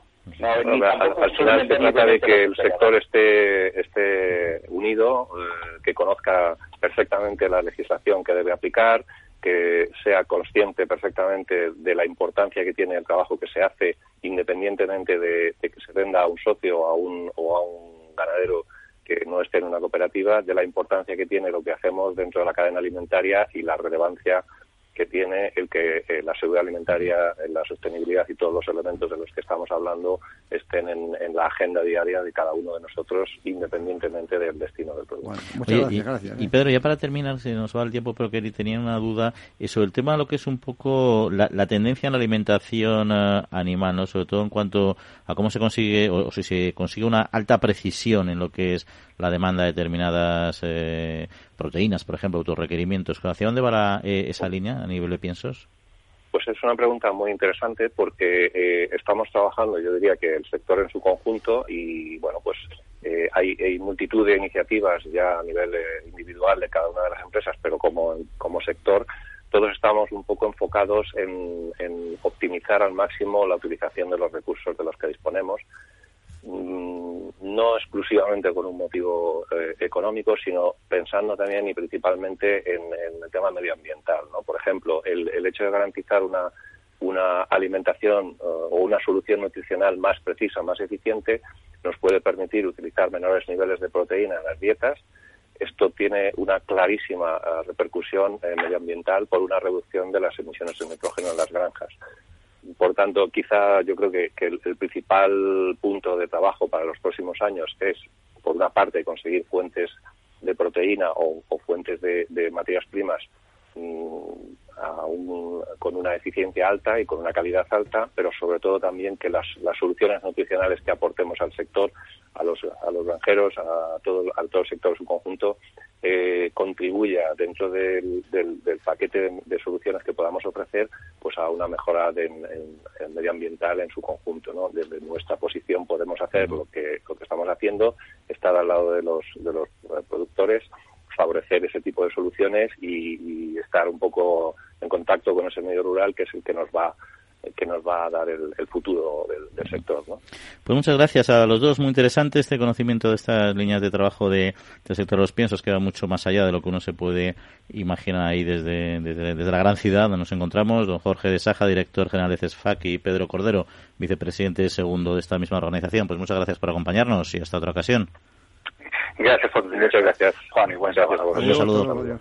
al, final se trata de que el sector esté, esté unido, eh, que conozca perfectamente la legislación que debe aplicar, que sea consciente perfectamente de la importancia que tiene el trabajo que se hace, independientemente de, que se venda a un socio a un, o a un ganadero que no esté en una cooperativa, de la importancia que tiene lo que hacemos dentro de la cadena alimentaria y la relevancia que tiene el que eh, la seguridad alimentaria, la sostenibilidad y todos los elementos de los que estamos hablando estén en, la agenda diaria de cada uno de nosotros, independientemente del destino del producto. muchas gracias, Y, ¿eh? Pedro, ya para terminar, si nos va el tiempo, pero que tenía una duda sobre el tema de lo que es un poco la, tendencia en la alimentación eh, animal, ¿no? sobre todo en cuanto a cómo se consigue, o, si se consigue una alta precisión en lo que es la demanda de determinadas proteínas, por ejemplo, autorrequerimientos. ¿Hacia dónde va esa línea a nivel de piensos? Pues es una pregunta muy interesante porque eh, estamos trabajando, yo diría que el sector en su conjunto y bueno, pues eh, hay, multitud de iniciativas ya a nivel eh, individual de cada una de las empresas, pero como, como sector todos estamos un poco enfocados en, optimizar al máximo la utilización de los recursos de los que disponemos, no exclusivamente con un motivo económico, sino pensando también y principalmente en, el tema medioambiental. ¿no? Por ejemplo, el, el hecho de garantizar una, una alimentación o una solución nutricional más precisa, más eficiente, nos puede permitir utilizar menores niveles de proteína en las dietas. Esto tiene una clarísima eh, repercusión eh, medioambiental por una reducción de las emisiones de nitrógeno en las granjas. Por tanto, quizá yo creo que, el, principal punto de trabajo para los próximos años es, por una parte, conseguir fuentes de proteína o, fuentes de, materias primas mm, con una eficiencia alta y con una calidad alta, pero sobre todo también que las, soluciones nutricionales que aportemos al sector, a los, a los granjeros, a todo, a el sector en su conjunto, eh, contribuya dentro del, paquete de, soluciones que podamos ofrecer pues a una mejora en, medioambiental en su conjunto. ¿no? Desde nuestra posición podemos hacer lo que, lo que estamos haciendo, estar al lado de los, de los productores favorecer ese tipo de soluciones y, estar un poco en contacto con ese medio rural que es el que nos va que nos va a dar el, futuro del, sector. ¿no? Pues muchas gracias a los dos, muy interesante este conocimiento de estas líneas de trabajo de, del sector de los piensos, que va mucho más allá de lo que uno se puede imaginar ahí desde, desde, la gran ciudad donde nos encontramos. Don Jorge de Saja, director general de CESFAC, y Pedro Cordero, vicepresidente segundo de esta misma organización. Pues muchas gracias por acompañarnos y hasta otra ocasión. Gracias, Muchas gracias, Juan, y buen Un saludo.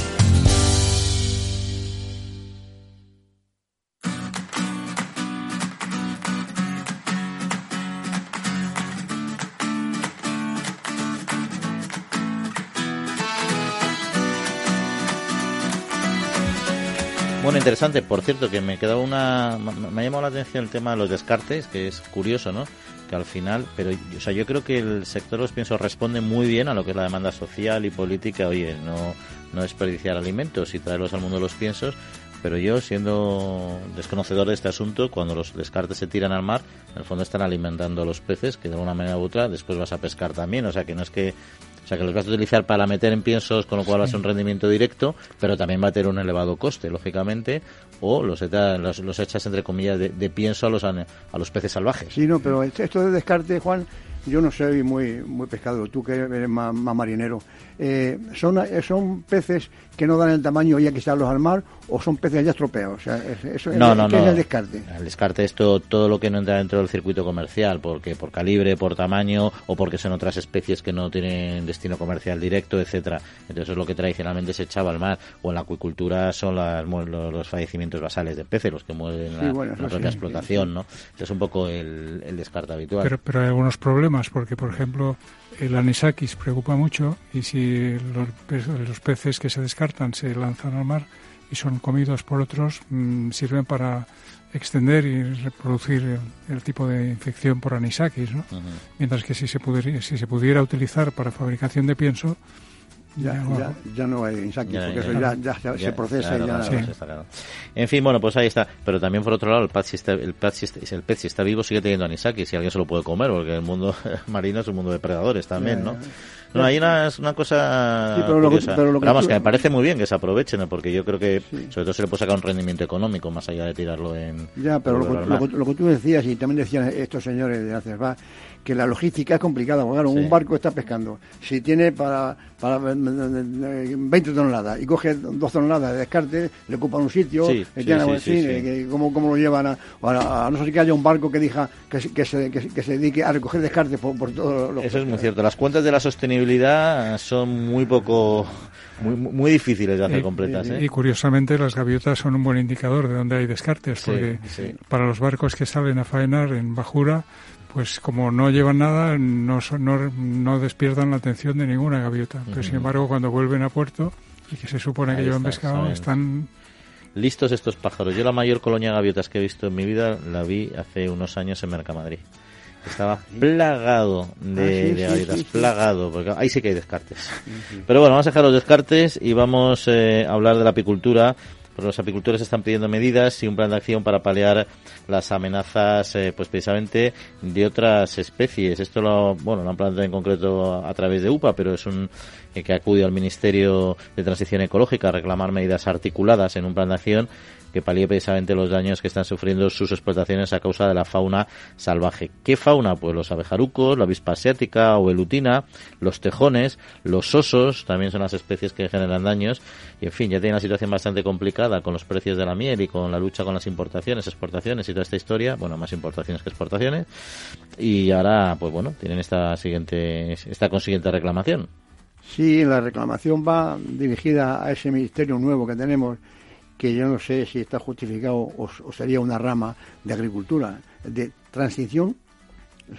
Interesante, por cierto, que me queda una. Me ha llamado la atención el tema de los descartes, que es curioso, ¿no? Que al final, pero o sea, yo creo que el sector los piensos responde muy bien a lo que es la demanda social y política. Oye, no, no desperdiciar alimentos y traerlos al mundo de los piensos. Pero yo, siendo desconocedor de este asunto, cuando los descartes se tiran al mar, en el fondo están alimentando a los peces, que de una manera u otra después vas a pescar también. O sea, que no es que sea que los vas a utilizar para meter en piensos, con lo cual va a ser un rendimiento directo, pero también va a tener un elevado coste, lógicamente, o los, los, echas entre comillas de, pienso a los, a los peces salvajes. Sí, no, pero esto de descarte, Juan, yo no soy muy, muy pescador, tú que eres más, marinero. Eh, son, ¿Son peces que no dan el tamaño ya que echarlos al mar o son peces ya estropeados? O sea, eso, no, no, ¿qué es el descarte? El descarte es todo, todo lo que no entra dentro del circuito comercial, porque por calibre, por tamaño o porque son otras especies que no tienen destino comercial directo, etcétera. Entonces eso es lo que tradicionalmente se echaba al mar. O en la acuicultura son los, fallecimientos basales de peces los que mueren la, propia explotación, ¿no? es un poco el, el descarte habitual. Pero, pero hay algunos problemas porque por ejemplo el anisakis preocupa mucho y si los, peces que se descartan se lanzan al mar y son comidos por otros, mm, sirven para extender y reproducir el, tipo de infección por anisakis, ¿no? Mientras que si se, pudiera, si se pudiera utilizar para fabricación de pienso, ya, ya, no hay insectos, porque eso ya, se procesa y ya... En fin, bueno, pues ahí está. Pero también, por otro lado, el pez, si está, el pez, si, el pez si está vivo sigue teniendo anisakis, si alguien se lo puede comer, porque el mundo marino es un mundo de predadores también, ¿no? No, hay una, una cosa sí, pero Lo que, que me parece muy bien que se aprovechen, porque yo creo que sobre todo se le puede sacar un rendimiento económico más allá de tirarlo en... Ya, pero lo, que tú decías y también decían estos señores de ACERVA, que la logística es complicada. Porque, un barco está pescando. Si tiene para, para 20 toneladas y coge dos toneladas de descarte, le ocupan un sitio, sí, ¿cómo, ¿cómo, lo llevan a, a, no ser que haya un barco que diga que, que, se, que, se dedique a recoger descarte por, por todo lo Eso es muy cierto. Las cuentas de la sostenibilidad son muy poco muy, muy difíciles de hacer completas. ¿eh? Y, curiosamente las gaviotas son un buen indicador de dónde hay descartes, porque para los barcos que salen a faenar en bajura, pues como no llevan nada, no, no, no despiertan la atención de ninguna gaviota. Pero sin embargo, cuando vuelven a puerto y que se supone que llevan pescado, están listos estos pájaros. Yo la mayor colonia de gaviotas que he visto en mi vida la vi hace unos años en Mercamadrid. Estaba plagado de, ah, gaviotas, plagado, porque ahí sí que hay descartes. Pero bueno, vamos a dejar los descartes y vamos eh, a hablar de la apicultura los apicultores están pidiendo medidas y un plan de acción para paliar las amenazas, eh, pues precisamente de otras especies. Esto lo, bueno, lo han planteado en concreto a, través de UPA, pero es un eh, que acude al Ministerio de Transición Ecológica a reclamar medidas articuladas en un plan de acción que palíe precisamente los daños que están sufriendo sus explotaciones a causa de la fauna salvaje. ¿Qué fauna? Pues los abejarucos, la avispa asiática o elutina, los tejones, los osos, también son las especies que generan daños. Y en fin, ya tiene una situación bastante complicada con los precios de la miel y con la lucha con las importaciones, exportaciones y toda esta historia. Bueno, más importaciones que exportaciones. Y ahora, pues bueno, tienen esta siguiente, esta consiguiente reclamación. Sí, la reclamación va dirigida a ese ministerio nuevo que tenemos que yo no sé si está justificado o, sería una rama de agricultura, de transición,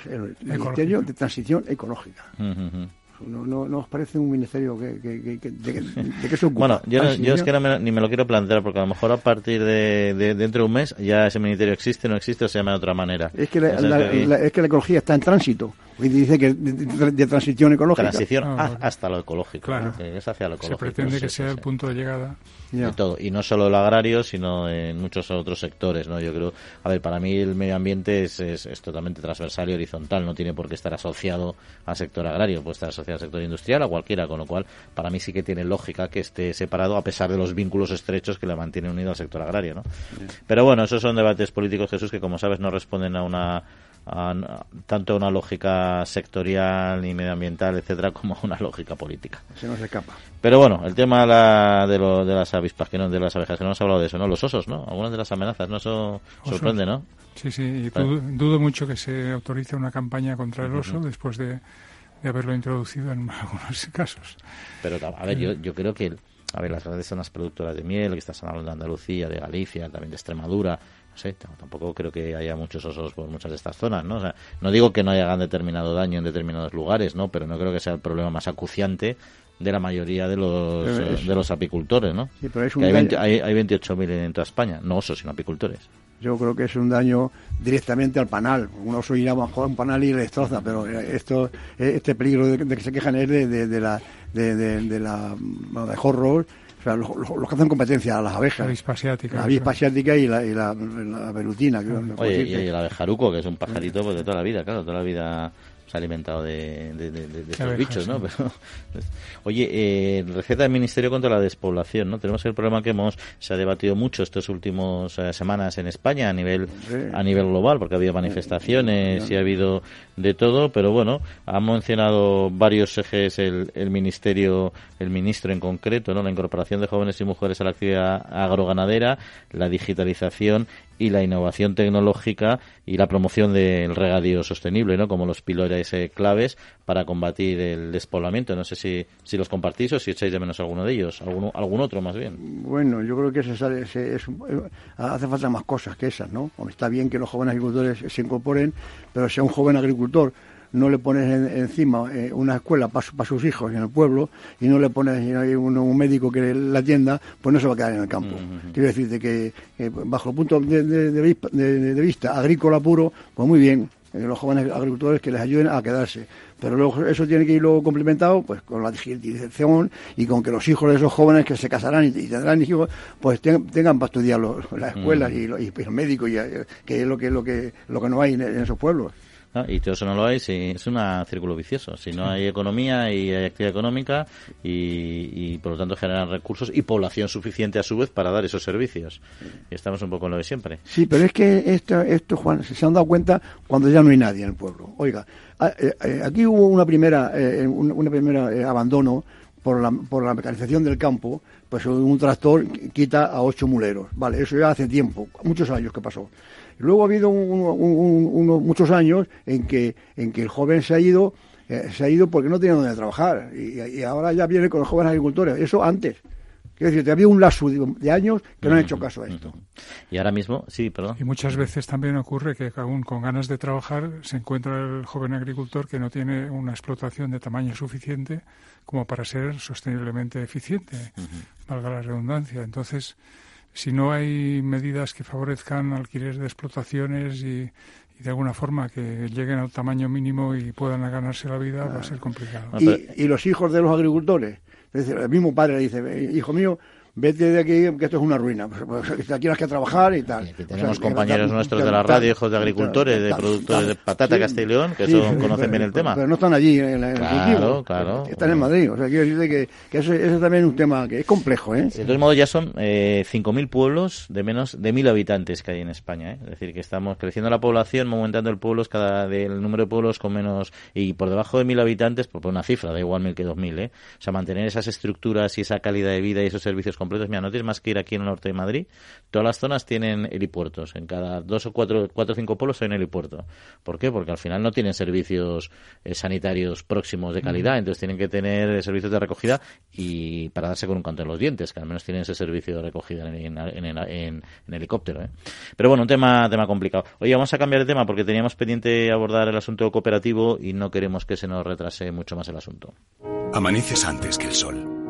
el Ministerio de Transición Ecológica. No, no, no, os parece un ministerio que, que, que de, qué se ocupa? Bueno, yo, yo es que ni me lo quiero plantear porque a lo mejor a partir de, dentro de un mes ya ese ministerio existe, no existe o se llama de otra manera. Es que la, es que la ecología está en tránsito y dice que de, transición ecológica. Transición ah, hasta lo ecológico. Claro. Es hacia lo ecológico. Se pretende que sea el punto de llegada. Y todo. Y no solo el agrario, sino en muchos otros sectores, ¿no? Yo creo, a ver, para mí el medio ambiente es, es, totalmente transversal y horizontal, no tiene por qué estar asociado al sector agrario, puede estar asociado al sector industrial, a cualquiera, con lo cual, para mí sí que tiene lógica que esté separado, a pesar de los vínculos estrechos que le mantienen unido al sector agrario, ¿no? Pero bueno, esos son debates políticos, Jesús, que como sabes no responden a una tanto una lógica sectorial y medioambiental, etcétera, como una lógica política. Se nos escapa. Pero bueno, el tema de, lo, de las avispas, que no, de las abejas, que no hemos hablado de eso, ¿no? Los osos, ¿no? Algunas de las amenazas, ¿no? Eso sorprende, ¿no? Sí, sí, y dudo, mucho que se autorice una campaña contra el oso después de, haberlo introducido en algunos casos. Pero, a ver, yo, yo creo que, a ver, las grandes zonas productoras de miel, que estás hablando de Andalucía, de Galicia, también de Extremadura, no sé, tampoco creo que haya muchos osos por muchas de estas zonas, ¿no? O sea, no digo que no hagan determinado daño en determinados lugares, ¿no? Pero no creo que sea el problema más acuciante de la mayoría de los, de los apicultores, ¿no? Sí, pero es un hay, hay, hay 28.000 en toda España, no osos, sino apicultores. Yo creo que es un daño directamente al panal. Un oso irá bajo un panal y le destroza, pero esto, este peligro de, que se quejan es de, de, la de, de, la de horror o sea, los, que hacen competencia a las abejas. La avispa asiática. La avispa asiática y la, y la, la velutina. Oye, y, el abejaruco, que es un pajarito pues, de toda la vida, claro, toda la vida se ha alimentado de, de, estos bichos, ¿no? oye, eh, receta del Ministerio contra la despoblación, ¿no? Tenemos el problema que hemos se ha debatido mucho estas últimas eh, semanas en España a nivel a nivel global, porque ha habido manifestaciones y ha habido de todo, pero bueno, ha mencionado varios ejes el, el Ministerio, el ministro en concreto, ¿no? La incorporación de jóvenes y mujeres a la actividad agroganadera, la digitalización y la innovación tecnológica y la promoción del regadío sostenible, ¿no? Como los pilares eh, claves para combatir el despoblamiento. No sé si, si los compartís o si echáis de menos alguno de ellos, alguno, algún otro más bien. Bueno, yo creo que se sale, se, es, hace falta más cosas que esas, ¿no? Está bien que los jóvenes agricultores se incorporen, pero sea un joven agricultor no le pones encima eh, una escuela para sus hijos en el pueblo y no le pones un, médico que la atienda, pues no se va a quedar en el campo. Quiero decirte que bajo el punto de, vista agrícola puro, pues muy bien, eh, los jóvenes agricultores que les ayuden a quedarse. Pero luego eso tiene que ir luego complementado pues con la digitalización y con que los hijos de esos jóvenes que se casarán y, tendrán hijos, pues tengan para estudiar las escuelas y, los, y, médicos, y, eh, que es lo que, lo que, lo que no hay en esos pueblos. Y todo eso no lo hay, si, es un círculo vicioso. Si no hay economía y hay actividad económica y, por lo tanto generan recursos y población suficiente a su vez para dar esos servicios. Y estamos un poco en lo de siempre. Sí, pero es que esto, esto Juan, se han dado cuenta cuando ya no hay nadie en el pueblo. Oiga, eh, eh, aquí hubo una primera, eh, una primera abandono por la, por la mecanización del campo, pues un tractor quita a ocho muleros. Vale, eso ya hace tiempo, muchos años que pasó. Luego ha habido muchos años en que, en que el joven se ha ido, eh, se ha ido porque no tenía donde trabajar y, ahora ya viene con los jóvenes agricultores. Eso antes. Quiero decir, había un lazo de, años que no han hecho caso a esto. Y ahora mismo, sí, perdón. Y muchas veces también ocurre que aún con ganas de trabajar se encuentra el joven agricultor que no tiene una explotación de tamaño suficiente como para ser sosteniblemente eficiente, valga la redundancia. Entonces, si no hay medidas que favorezcan alquileres de explotaciones y, de alguna forma que lleguen al tamaño mínimo y puedan ganarse la vida, va a ser complicado. y los hijos de los agricultores el mismo padre le dice, hijo mío, vete de aquí, que esto es una ruina. Pues, pues aquí tienes que trabajar y tal. tenemos compañeros nuestros de la radio, hijos de agricultores, de productores de patata Castellón, que conocen bien el tema. Pero no están allí en, el claro, Claro, Están en Madrid. O sea, quiero decirte que, que ese, ese, también es un tema que es complejo. ¿eh? De todos modos, ya son eh, 5.000 pueblos de menos de 1.000 habitantes que hay en España. ¿eh? Es decir, que estamos creciendo la población, aumentando el pueblos, cada del número de pueblos con menos. Y por debajo de 1.000 habitantes, por una cifra, da igual 1.000 que 2.000. ¿eh? O sea, mantener esas estructuras y esa calidad de vida y esos servicios completos. Mira, no tienes más que ir aquí en el norte de Madrid, todas las zonas tienen helipuertos. En cada dos o cuatro, cuatro o cinco pueblos hay un helipuerto. ¿Por qué? Porque al final no tienen servicios eh, sanitarios próximos de calidad, entonces tienen que tener servicios de recogida y para darse con un canto en los dientes, que al menos tienen ese servicio de recogida en, en, helicóptero. ¿eh? Pero bueno, un tema, tema complicado. Oye, vamos a cambiar de tema porque teníamos pendiente abordar el asunto cooperativo y no queremos que se nos retrase mucho más el asunto. Amaneces antes que el sol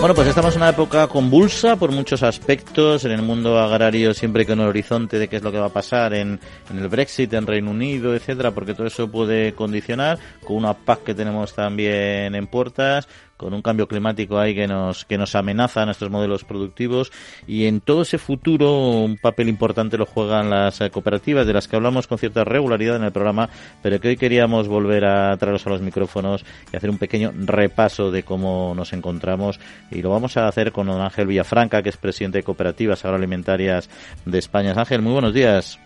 Bueno, pues estamos en una época convulsa por muchos aspectos. En el mundo agrario siempre con el horizonte de qué es lo que va a pasar en, el Brexit, en Reino Unido, etcétera, porque todo eso puede condicionar. Con una PAC que tenemos también en puertas, con un cambio climático ahí que nos, que nos amenaza a nuestros modelos productivos y en todo ese futuro un papel importante lo juegan las eh, cooperativas de las que hablamos con cierta regularidad en el programa, pero que hoy queríamos volver a traerlos a los micrófonos y hacer un pequeño repaso de cómo nos encontramos y lo vamos a hacer con don Ángel Villafranca, que es presidente de Cooperativas Agroalimentarias de España. Ángel, muy buenos días.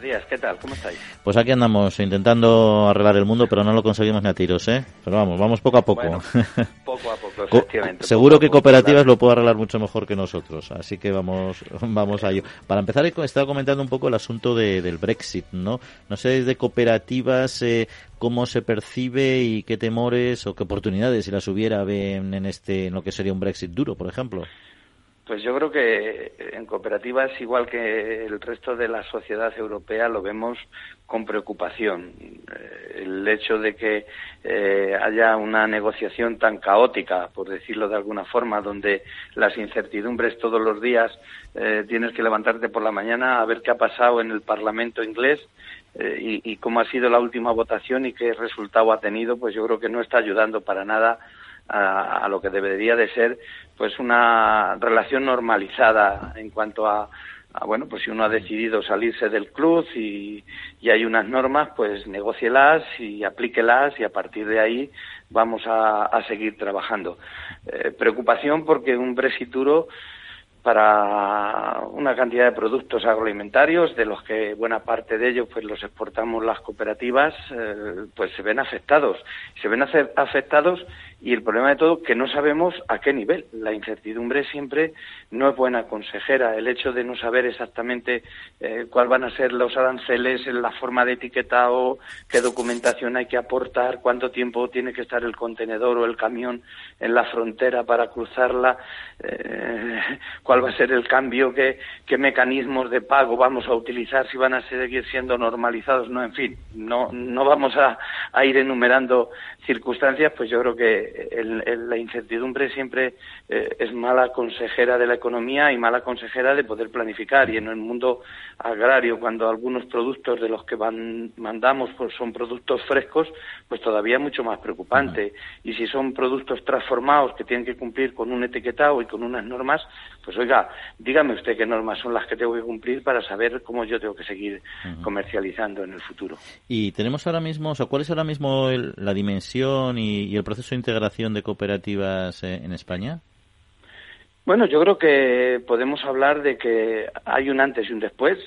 Buenos días, ¿qué tal? ¿Cómo estáis? Pues aquí andamos intentando arreglar el mundo, pero no lo conseguimos ni a tiros, ¿eh? Pero vamos, vamos poco a poco. poco a poco, efectivamente. Seguro que cooperativas lo puede arreglar mucho mejor que nosotros, así que vamos vamos a ello. Para empezar, he estado comentando un poco el asunto del Brexit, ¿no? No sé desde cooperativas eh, cómo se percibe y qué temores o qué oportunidades, si las hubiera, ven en, este, en lo que sería un Brexit duro, por ejemplo. Pues yo creo que en cooperativas, igual que el resto de la sociedad europea, lo vemos con preocupación. Eh, el hecho de que eh, haya una negociación tan caótica, por decirlo de alguna forma, donde las incertidumbres todos los días eh, tienes que levantarte por la mañana a ver qué ha pasado en el Parlamento inglés y, y cómo ha sido la última votación y qué resultado ha tenido, pues yo creo que no está ayudando para nada a, lo que debería de ser pues una relación normalizada en cuanto a, bueno pues si uno ha decidido salirse del club y, hay unas normas pues negocielas y aplíquelas y a partir de ahí vamos a, seguir trabajando. Eh, preocupación porque un Brexit duro para una cantidad de productos agroalimentarios de los que buena parte de ellos pues los exportamos las cooperativas eh, pues se ven afectados. Se ven afectados y el problema de todo que no sabemos a qué nivel. La incertidumbre siempre no es buena consejera. El hecho de no saber exactamente eh, cuáles van a ser los aranceles, la forma de etiquetado, qué documentación hay que aportar, cuánto tiempo tiene que estar el contenedor o el camión en la frontera para cruzarla, eh, cuál va a ser el cambio, qué, qué mecanismos de pago vamos a utilizar, si van a seguir siendo normalizados. No, en fin, no, no vamos a, a ir enumerando circunstancias, pues yo creo que la incertidumbre siempre eh, es mala consejera de la economía y mala consejera de poder planificar. Y en el mundo agrario, cuando algunos productos de los que van, mandamos pues son productos frescos, pues todavía es mucho más preocupante. Y si son productos transformados que tienen que cumplir con un etiquetado y con unas normas, pues oiga, dígame usted qué normas son las que tengo que cumplir para saber cómo yo tengo que seguir comercializando en el futuro. Y tenemos ahora mismo, o sea, ¿cuál es ahora mismo la dimensión y, el proceso de integración de cooperativas eh, en España? Bueno, yo creo que podemos hablar de que hay un antes y un después.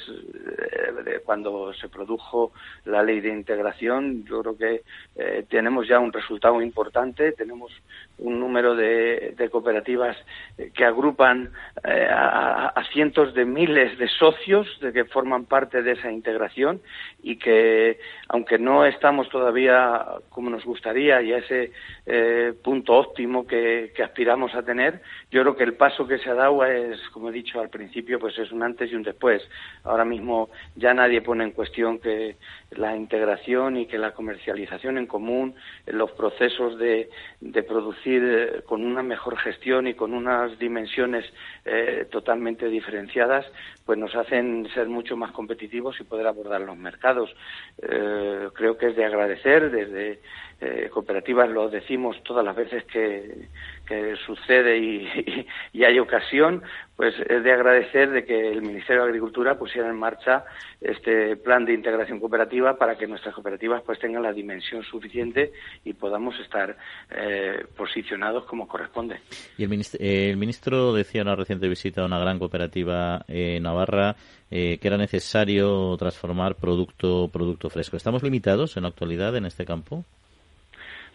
Eh, cuando se produjo la ley de integración, yo creo que eh, tenemos ya un resultado importante. Tenemos un número de, cooperativas eh, que agrupan a, cientos de miles de socios de que forman parte de esa integración y que, aunque no estamos todavía como nos gustaría y a ese punto óptimo que, aspiramos a tener, yo creo que el paso que se ha dado es, como he dicho al principio, pues es un antes y un después. Ahora mismo ya nadie pone en cuestión que la integración y que la comercialización en común, los procesos de, producir eh, con una mejor gestión y con unas dimensiones eh, totalmente diferenciadas, pues nos hacen ser mucho más competitivos y poder abordar los mercados. Eh, creo que es de agradecer desde cooperativas lo decimos todas las veces que, sucede y, hay ocasión, pues es de agradecer de que el Ministerio de Agricultura pusiera en marcha este plan de integración cooperativa para que nuestras cooperativas pues tengan la dimensión suficiente y podamos estar eh, posicionados como corresponde. Y el ministro, decía una reciente visita a una gran cooperativa en Navarra eh, que era necesario transformar producto producto fresco. ¿Estamos limitados en la actualidad en este campo?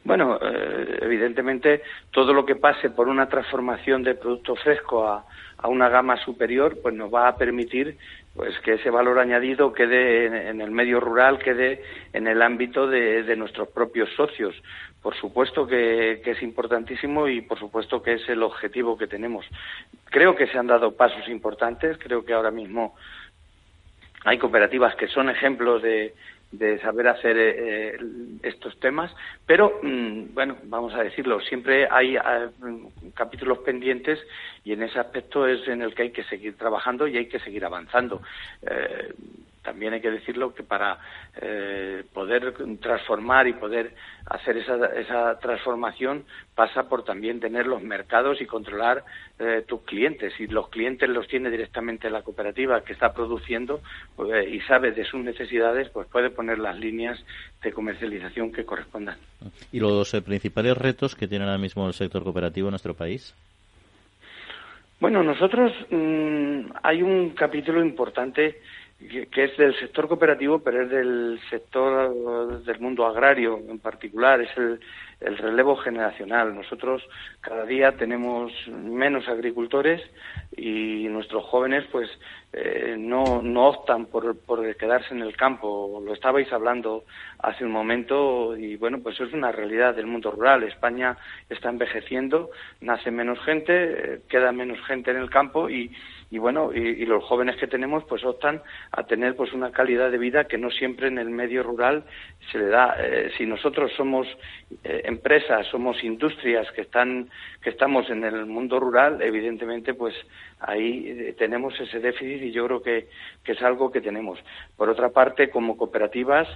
Bueno, eh, evidentemente todo lo que pase por una transformación de producto fresco a, una gama superior, pues nos va a permitir pues que ese valor añadido quede en, el medio rural, quede en el ámbito de, nuestros propios socios. Por supuesto que, es importantísimo y por supuesto que es el objetivo que tenemos. Creo que se han dado pasos importantes, creo que ahora mismo hay cooperativas que son ejemplos de, saber hacer eh, eh, estos temas, pero mm, bueno, vamos a decirlo, siempre hay eh, capítulos pendientes y en ese aspecto es en el que hay que seguir trabajando y hay que seguir avanzando también hay que decirlo que para eh, poder transformar y poder hacer esa, esa, transformación pasa por también tener los mercados y controlar eh, tus clientes. Si los clientes los tiene directamente la cooperativa que está produciendo pues, y sabe de sus necesidades, pues puede poner las líneas de comercialización que correspondan. ¿Y los eh, principales retos que tiene ahora mismo el sector cooperativo en nuestro país? Bueno, nosotros mm, hay un capítulo importante que, es del sector cooperativo, pero es del sector del mundo agrario en particular, es el, el relevo generacional. Nosotros cada día tenemos menos agricultores y nuestros jóvenes pues eh, no, optan por, por quedarse en el campo. Lo estabais hablando hace un momento y bueno, pues es una realidad del mundo rural. España está envejeciendo, nace menos gente, eh, queda menos gente en el campo y y bueno y, los jóvenes que tenemos pues optan a tener pues una calidad de vida que no siempre en el medio rural se le da. Eh, si nosotros somos eh, empresas somos industrias que están que estamos en el mundo rural evidentemente pues ahí eh, tenemos ese déficit y yo creo que, que, es algo que tenemos. Por otra parte como cooperativas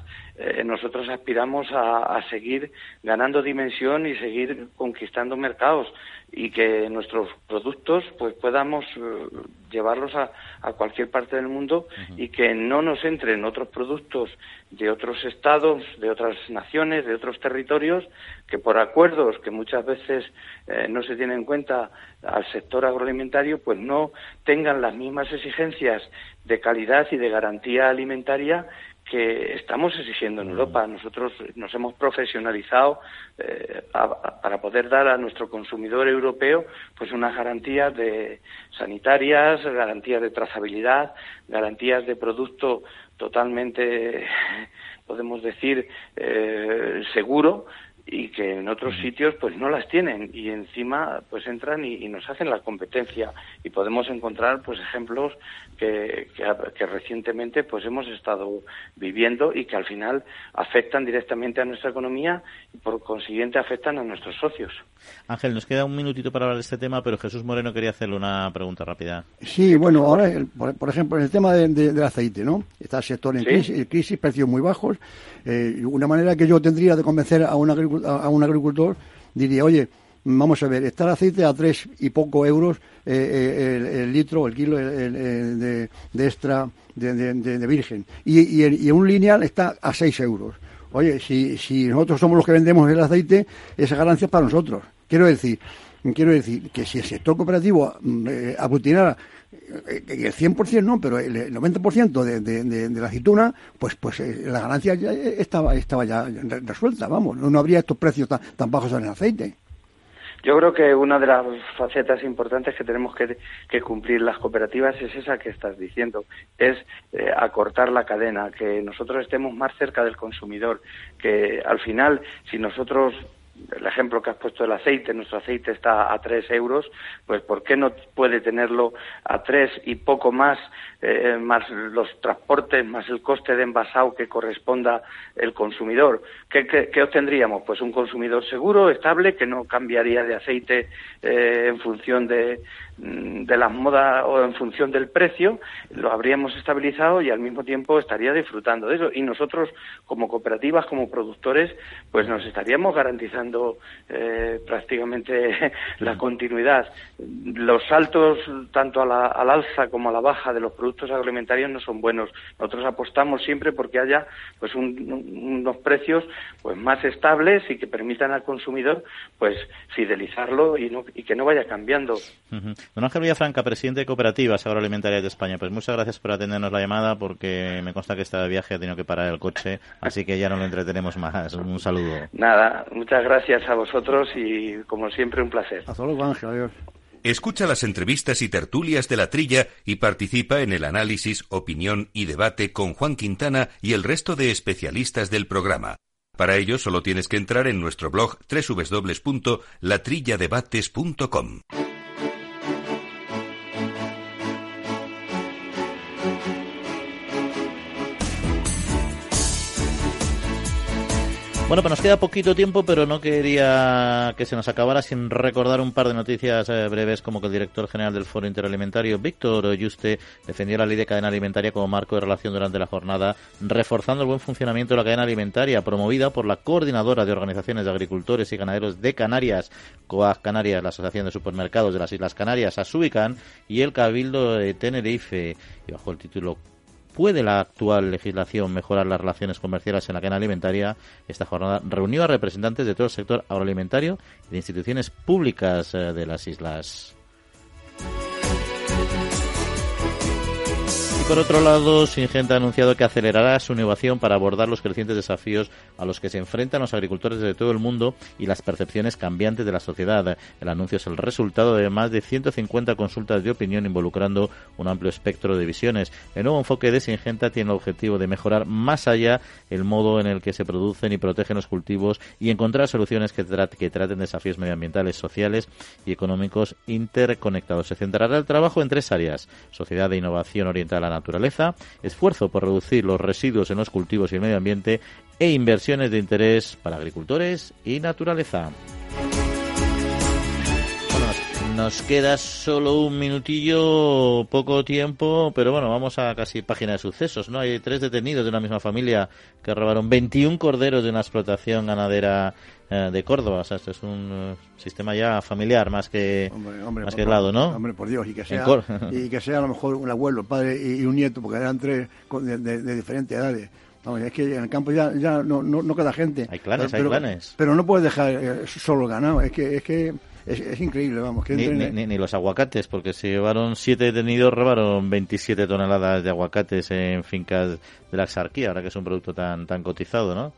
nosotros aspiramos a, a seguir ganando dimensión y seguir conquistando mercados y que nuestros productos pues podamos eh, llevarlos a, a, cualquier parte del mundo y que no nos entren otros productos de otros estados, de otras naciones, de otros territorios, que por acuerdos que muchas veces eh, no se tienen en cuenta al sector agroalimentario, pues no tengan las mismas exigencias de calidad y de garantía alimentaria que estamos exigiendo en Europa. Nosotros nos hemos profesionalizado eh, para poder dar a nuestro consumidor europeo pues unas garantías de sanitarias, garantías de trazabilidad, garantías de producto totalmente, podemos decir, eh, seguro y que en otros sitios pues no las tienen y encima pues entran y, nos hacen la competencia y podemos encontrar pues ejemplos que, que, recientemente pues hemos estado viviendo y que al final afectan directamente a nuestra economía y por consiguiente afectan a nuestros socios. Ángel, nos queda un minutito para hablar de este tema, pero Jesús Moreno quería hacerle una pregunta rápida. Sí, bueno, ahora, por, ejemplo, en el tema del aceite, ¿no? Está el sector en crisis, precios muy bajos. Eh, una manera que yo tendría de convencer a un, a un agricultor, diría, oye, vamos a ver, está el aceite a tres y poco euros eh, eh, el, litro, el kilo de, extra de, virgen. Y, y, un lineal está a seis euros. Oye, si, si nosotros somos los que vendemos el aceite, esa ganancia es para nosotros. Quiero decir, quiero decir que si el sector cooperativo mm, eh, aglutinara eh, el 100% no, pero el 90% de, de, de, la aceituna, pues pues eh, la ganancia ya estaba, estaba ya resuelta, vamos, no, habría estos precios tan, tan bajos en el aceite. Yo creo que una de las facetas importantes que tenemos que, que cumplir las cooperativas es esa que estás diciendo, es acortar la cadena, que nosotros estemos más cerca del consumidor, que al final, si nosotros el ejemplo que has puesto del aceite, nuestro aceite está a tres euros, pues ¿por qué no puede tenerlo a tres y poco más, eh, más los transportes, más el coste de envasado que corresponda el consumidor? ¿Qué, obtendríamos? Pues un consumidor seguro, estable, que no cambiaría de aceite eh, en función de, Mm, de las modas o en función del precio, lo habríamos estabilizado y al mismo tiempo estaría disfrutando de eso. Y nosotros, como cooperativas, como productores, pues nos estaríamos garantizando eh, prácticamente la continuidad. Los saltos, tanto a la, al alza como a la baja de los productos agroalimentarios, no son buenos. Nosotros apostamos siempre porque haya pues unos precios pues más estables y que permitan al consumidor pues fidelizarlo y, no, y que no vaya cambiando. Don Ángel Villafranca, presidente de Cooperativas Agroalimentarias de España, pues muchas gracias por atendernos la llamada porque me consta que está de viaje ha tenido que parar el coche, así que ya no lo entretenemos más. Un saludo. Nada, muchas gracias a vosotros y como siempre un placer. Hasta luego Ángel, adiós. Escucha las entrevistas y tertulias de la trilla y participa en el análisis, opinión y debate con Juan Quintana y el resto de especialistas del programa. Para ello solo tienes que entrar en nuestro blog www.latrilladebates.com. Bueno, pues nos queda poquito tiempo, pero no quería que se nos acabara sin recordar un par de noticias eh, breves, como que el director general del Foro Interalimentario, Víctor Yuste, defendió la ley de cadena alimentaria como marco de relación durante la jornada, reforzando el buen funcionamiento de la cadena alimentaria, promovida por la Coordinadora de Organizaciones de Agricultores y Ganaderos de Canarias, COAG Canarias, la Asociación de Supermercados de las Islas Canarias, ASUICAN, y el Cabildo de Tenerife, y bajo el título ¿Puede la actual legislación mejorar las relaciones comerciales en la cadena alimentaria? Esta jornada reunió a representantes de todo el sector agroalimentario y de instituciones públicas eh, de las islas. Por otro lado, Singenta ha anunciado que acelerará su innovación para abordar los crecientes desafíos a los que se enfrentan los agricultores de todo el mundo y las percepciones cambiantes de la sociedad. El anuncio es el resultado de más de 150 consultas de opinión involucrando un amplio espectro de visiones. El nuevo enfoque de Singenta tiene el objetivo de mejorar más allá el modo en el que se producen y protegen los cultivos y encontrar soluciones que, traten desafíos medioambientales, sociales y económicos interconectados. Se centrará el trabajo en tres áreas: sociedad de innovación orientada a la naturaleza, esfuerzo por reducir los residuos en los cultivos y el medio ambiente e inversiones de interés para agricultores y naturaleza. nos queda solo un minutillo, poco tiempo, pero bueno, vamos a casi página de sucesos, ¿no? Hay tres detenidos de una misma familia que robaron 21 corderos de una explotación ganadera de Córdoba. O sea, esto es un eh, sistema ya familiar más que más que lado, ¿no? Hombre, por Dios, y que sea, y que sea a lo mejor un abuelo, padre y, un nieto, porque eran tres de, diferentes edades. es que en el campo ya, ya no, no, queda gente. Hay clanes, pero, hay clanes. Pero no puedes dejar eh, solo ganado. Es que es que es, increíble, vamos. Que ni, ni, los aguacates, porque se llevaron siete detenidos, robaron 27 toneladas de aguacates en fincas de la Exarquía, ahora que es un producto tan tan cotizado, ¿no?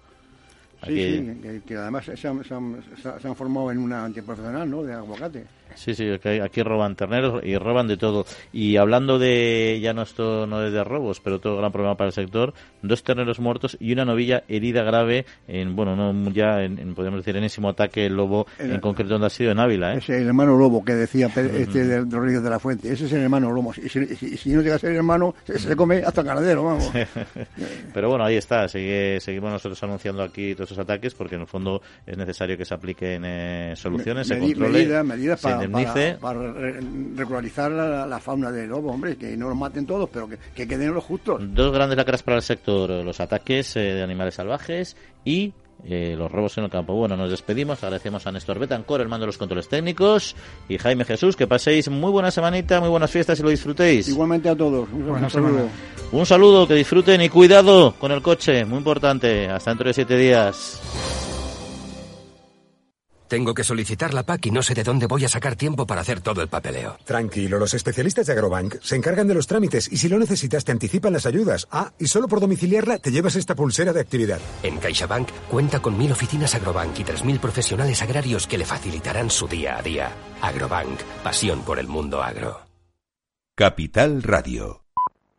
Sí, sí, que, además se han, formado en una antiprofesional, ¿no?, de aguacate. Sí, sí, aquí roban terneros y roban de todo. Y hablando de, ya no esto no es de robos, pero todo gran problema para el sector, dos terneros muertos y una novilla herida grave en, bueno, no ya en, podemos decir, enésimo ataque el lobo, en concreto donde ha sido en Ávila. ¿eh? Ese el hermano lobo que decía este de Rodríguez de la Fuente, ese es el hermano lobo. Y si, no llega a ser el hermano, se, come hasta el ganadero, vamos. pero bueno, ahí está, seguimos nosotros anunciando aquí todos esos ataques porque en el fondo es necesario que se apliquen eh, soluciones, se controle, medidas, para, para, regularizar la, fauna del lobo, hombre, que no los maten todos, pero que, que queden los justos. Dos grandes lacras para el sector, los ataques eh, de animales salvajes y eh, los robos en el campo. Bueno, nos despedimos, agradecemos a Néstor Betancor, el mando de los controles técnicos, y Jaime Jesús, que paséis muy buena semanita, muy buenas fiestas y lo disfrutéis. Igualmente a todos. Un, saludo. Un saludo, que disfruten y cuidado con el coche, muy importante. Hasta dentro de siete días. Tengo que solicitar la PAC y no sé de dónde voy a sacar tiempo para hacer todo el papeleo. Tranquilo, los especialistas de Agrobank se encargan de los trámites y si lo necesitas te anticipan las ayudas. Ah, y solo por domiciliarla te llevas esta pulsera de actividad. En CaixaBank cuenta con mil oficinas Agrobank y tres mil profesionales agrarios que le facilitarán su día a día. Agrobank, pasión por el mundo agro. Capital Radio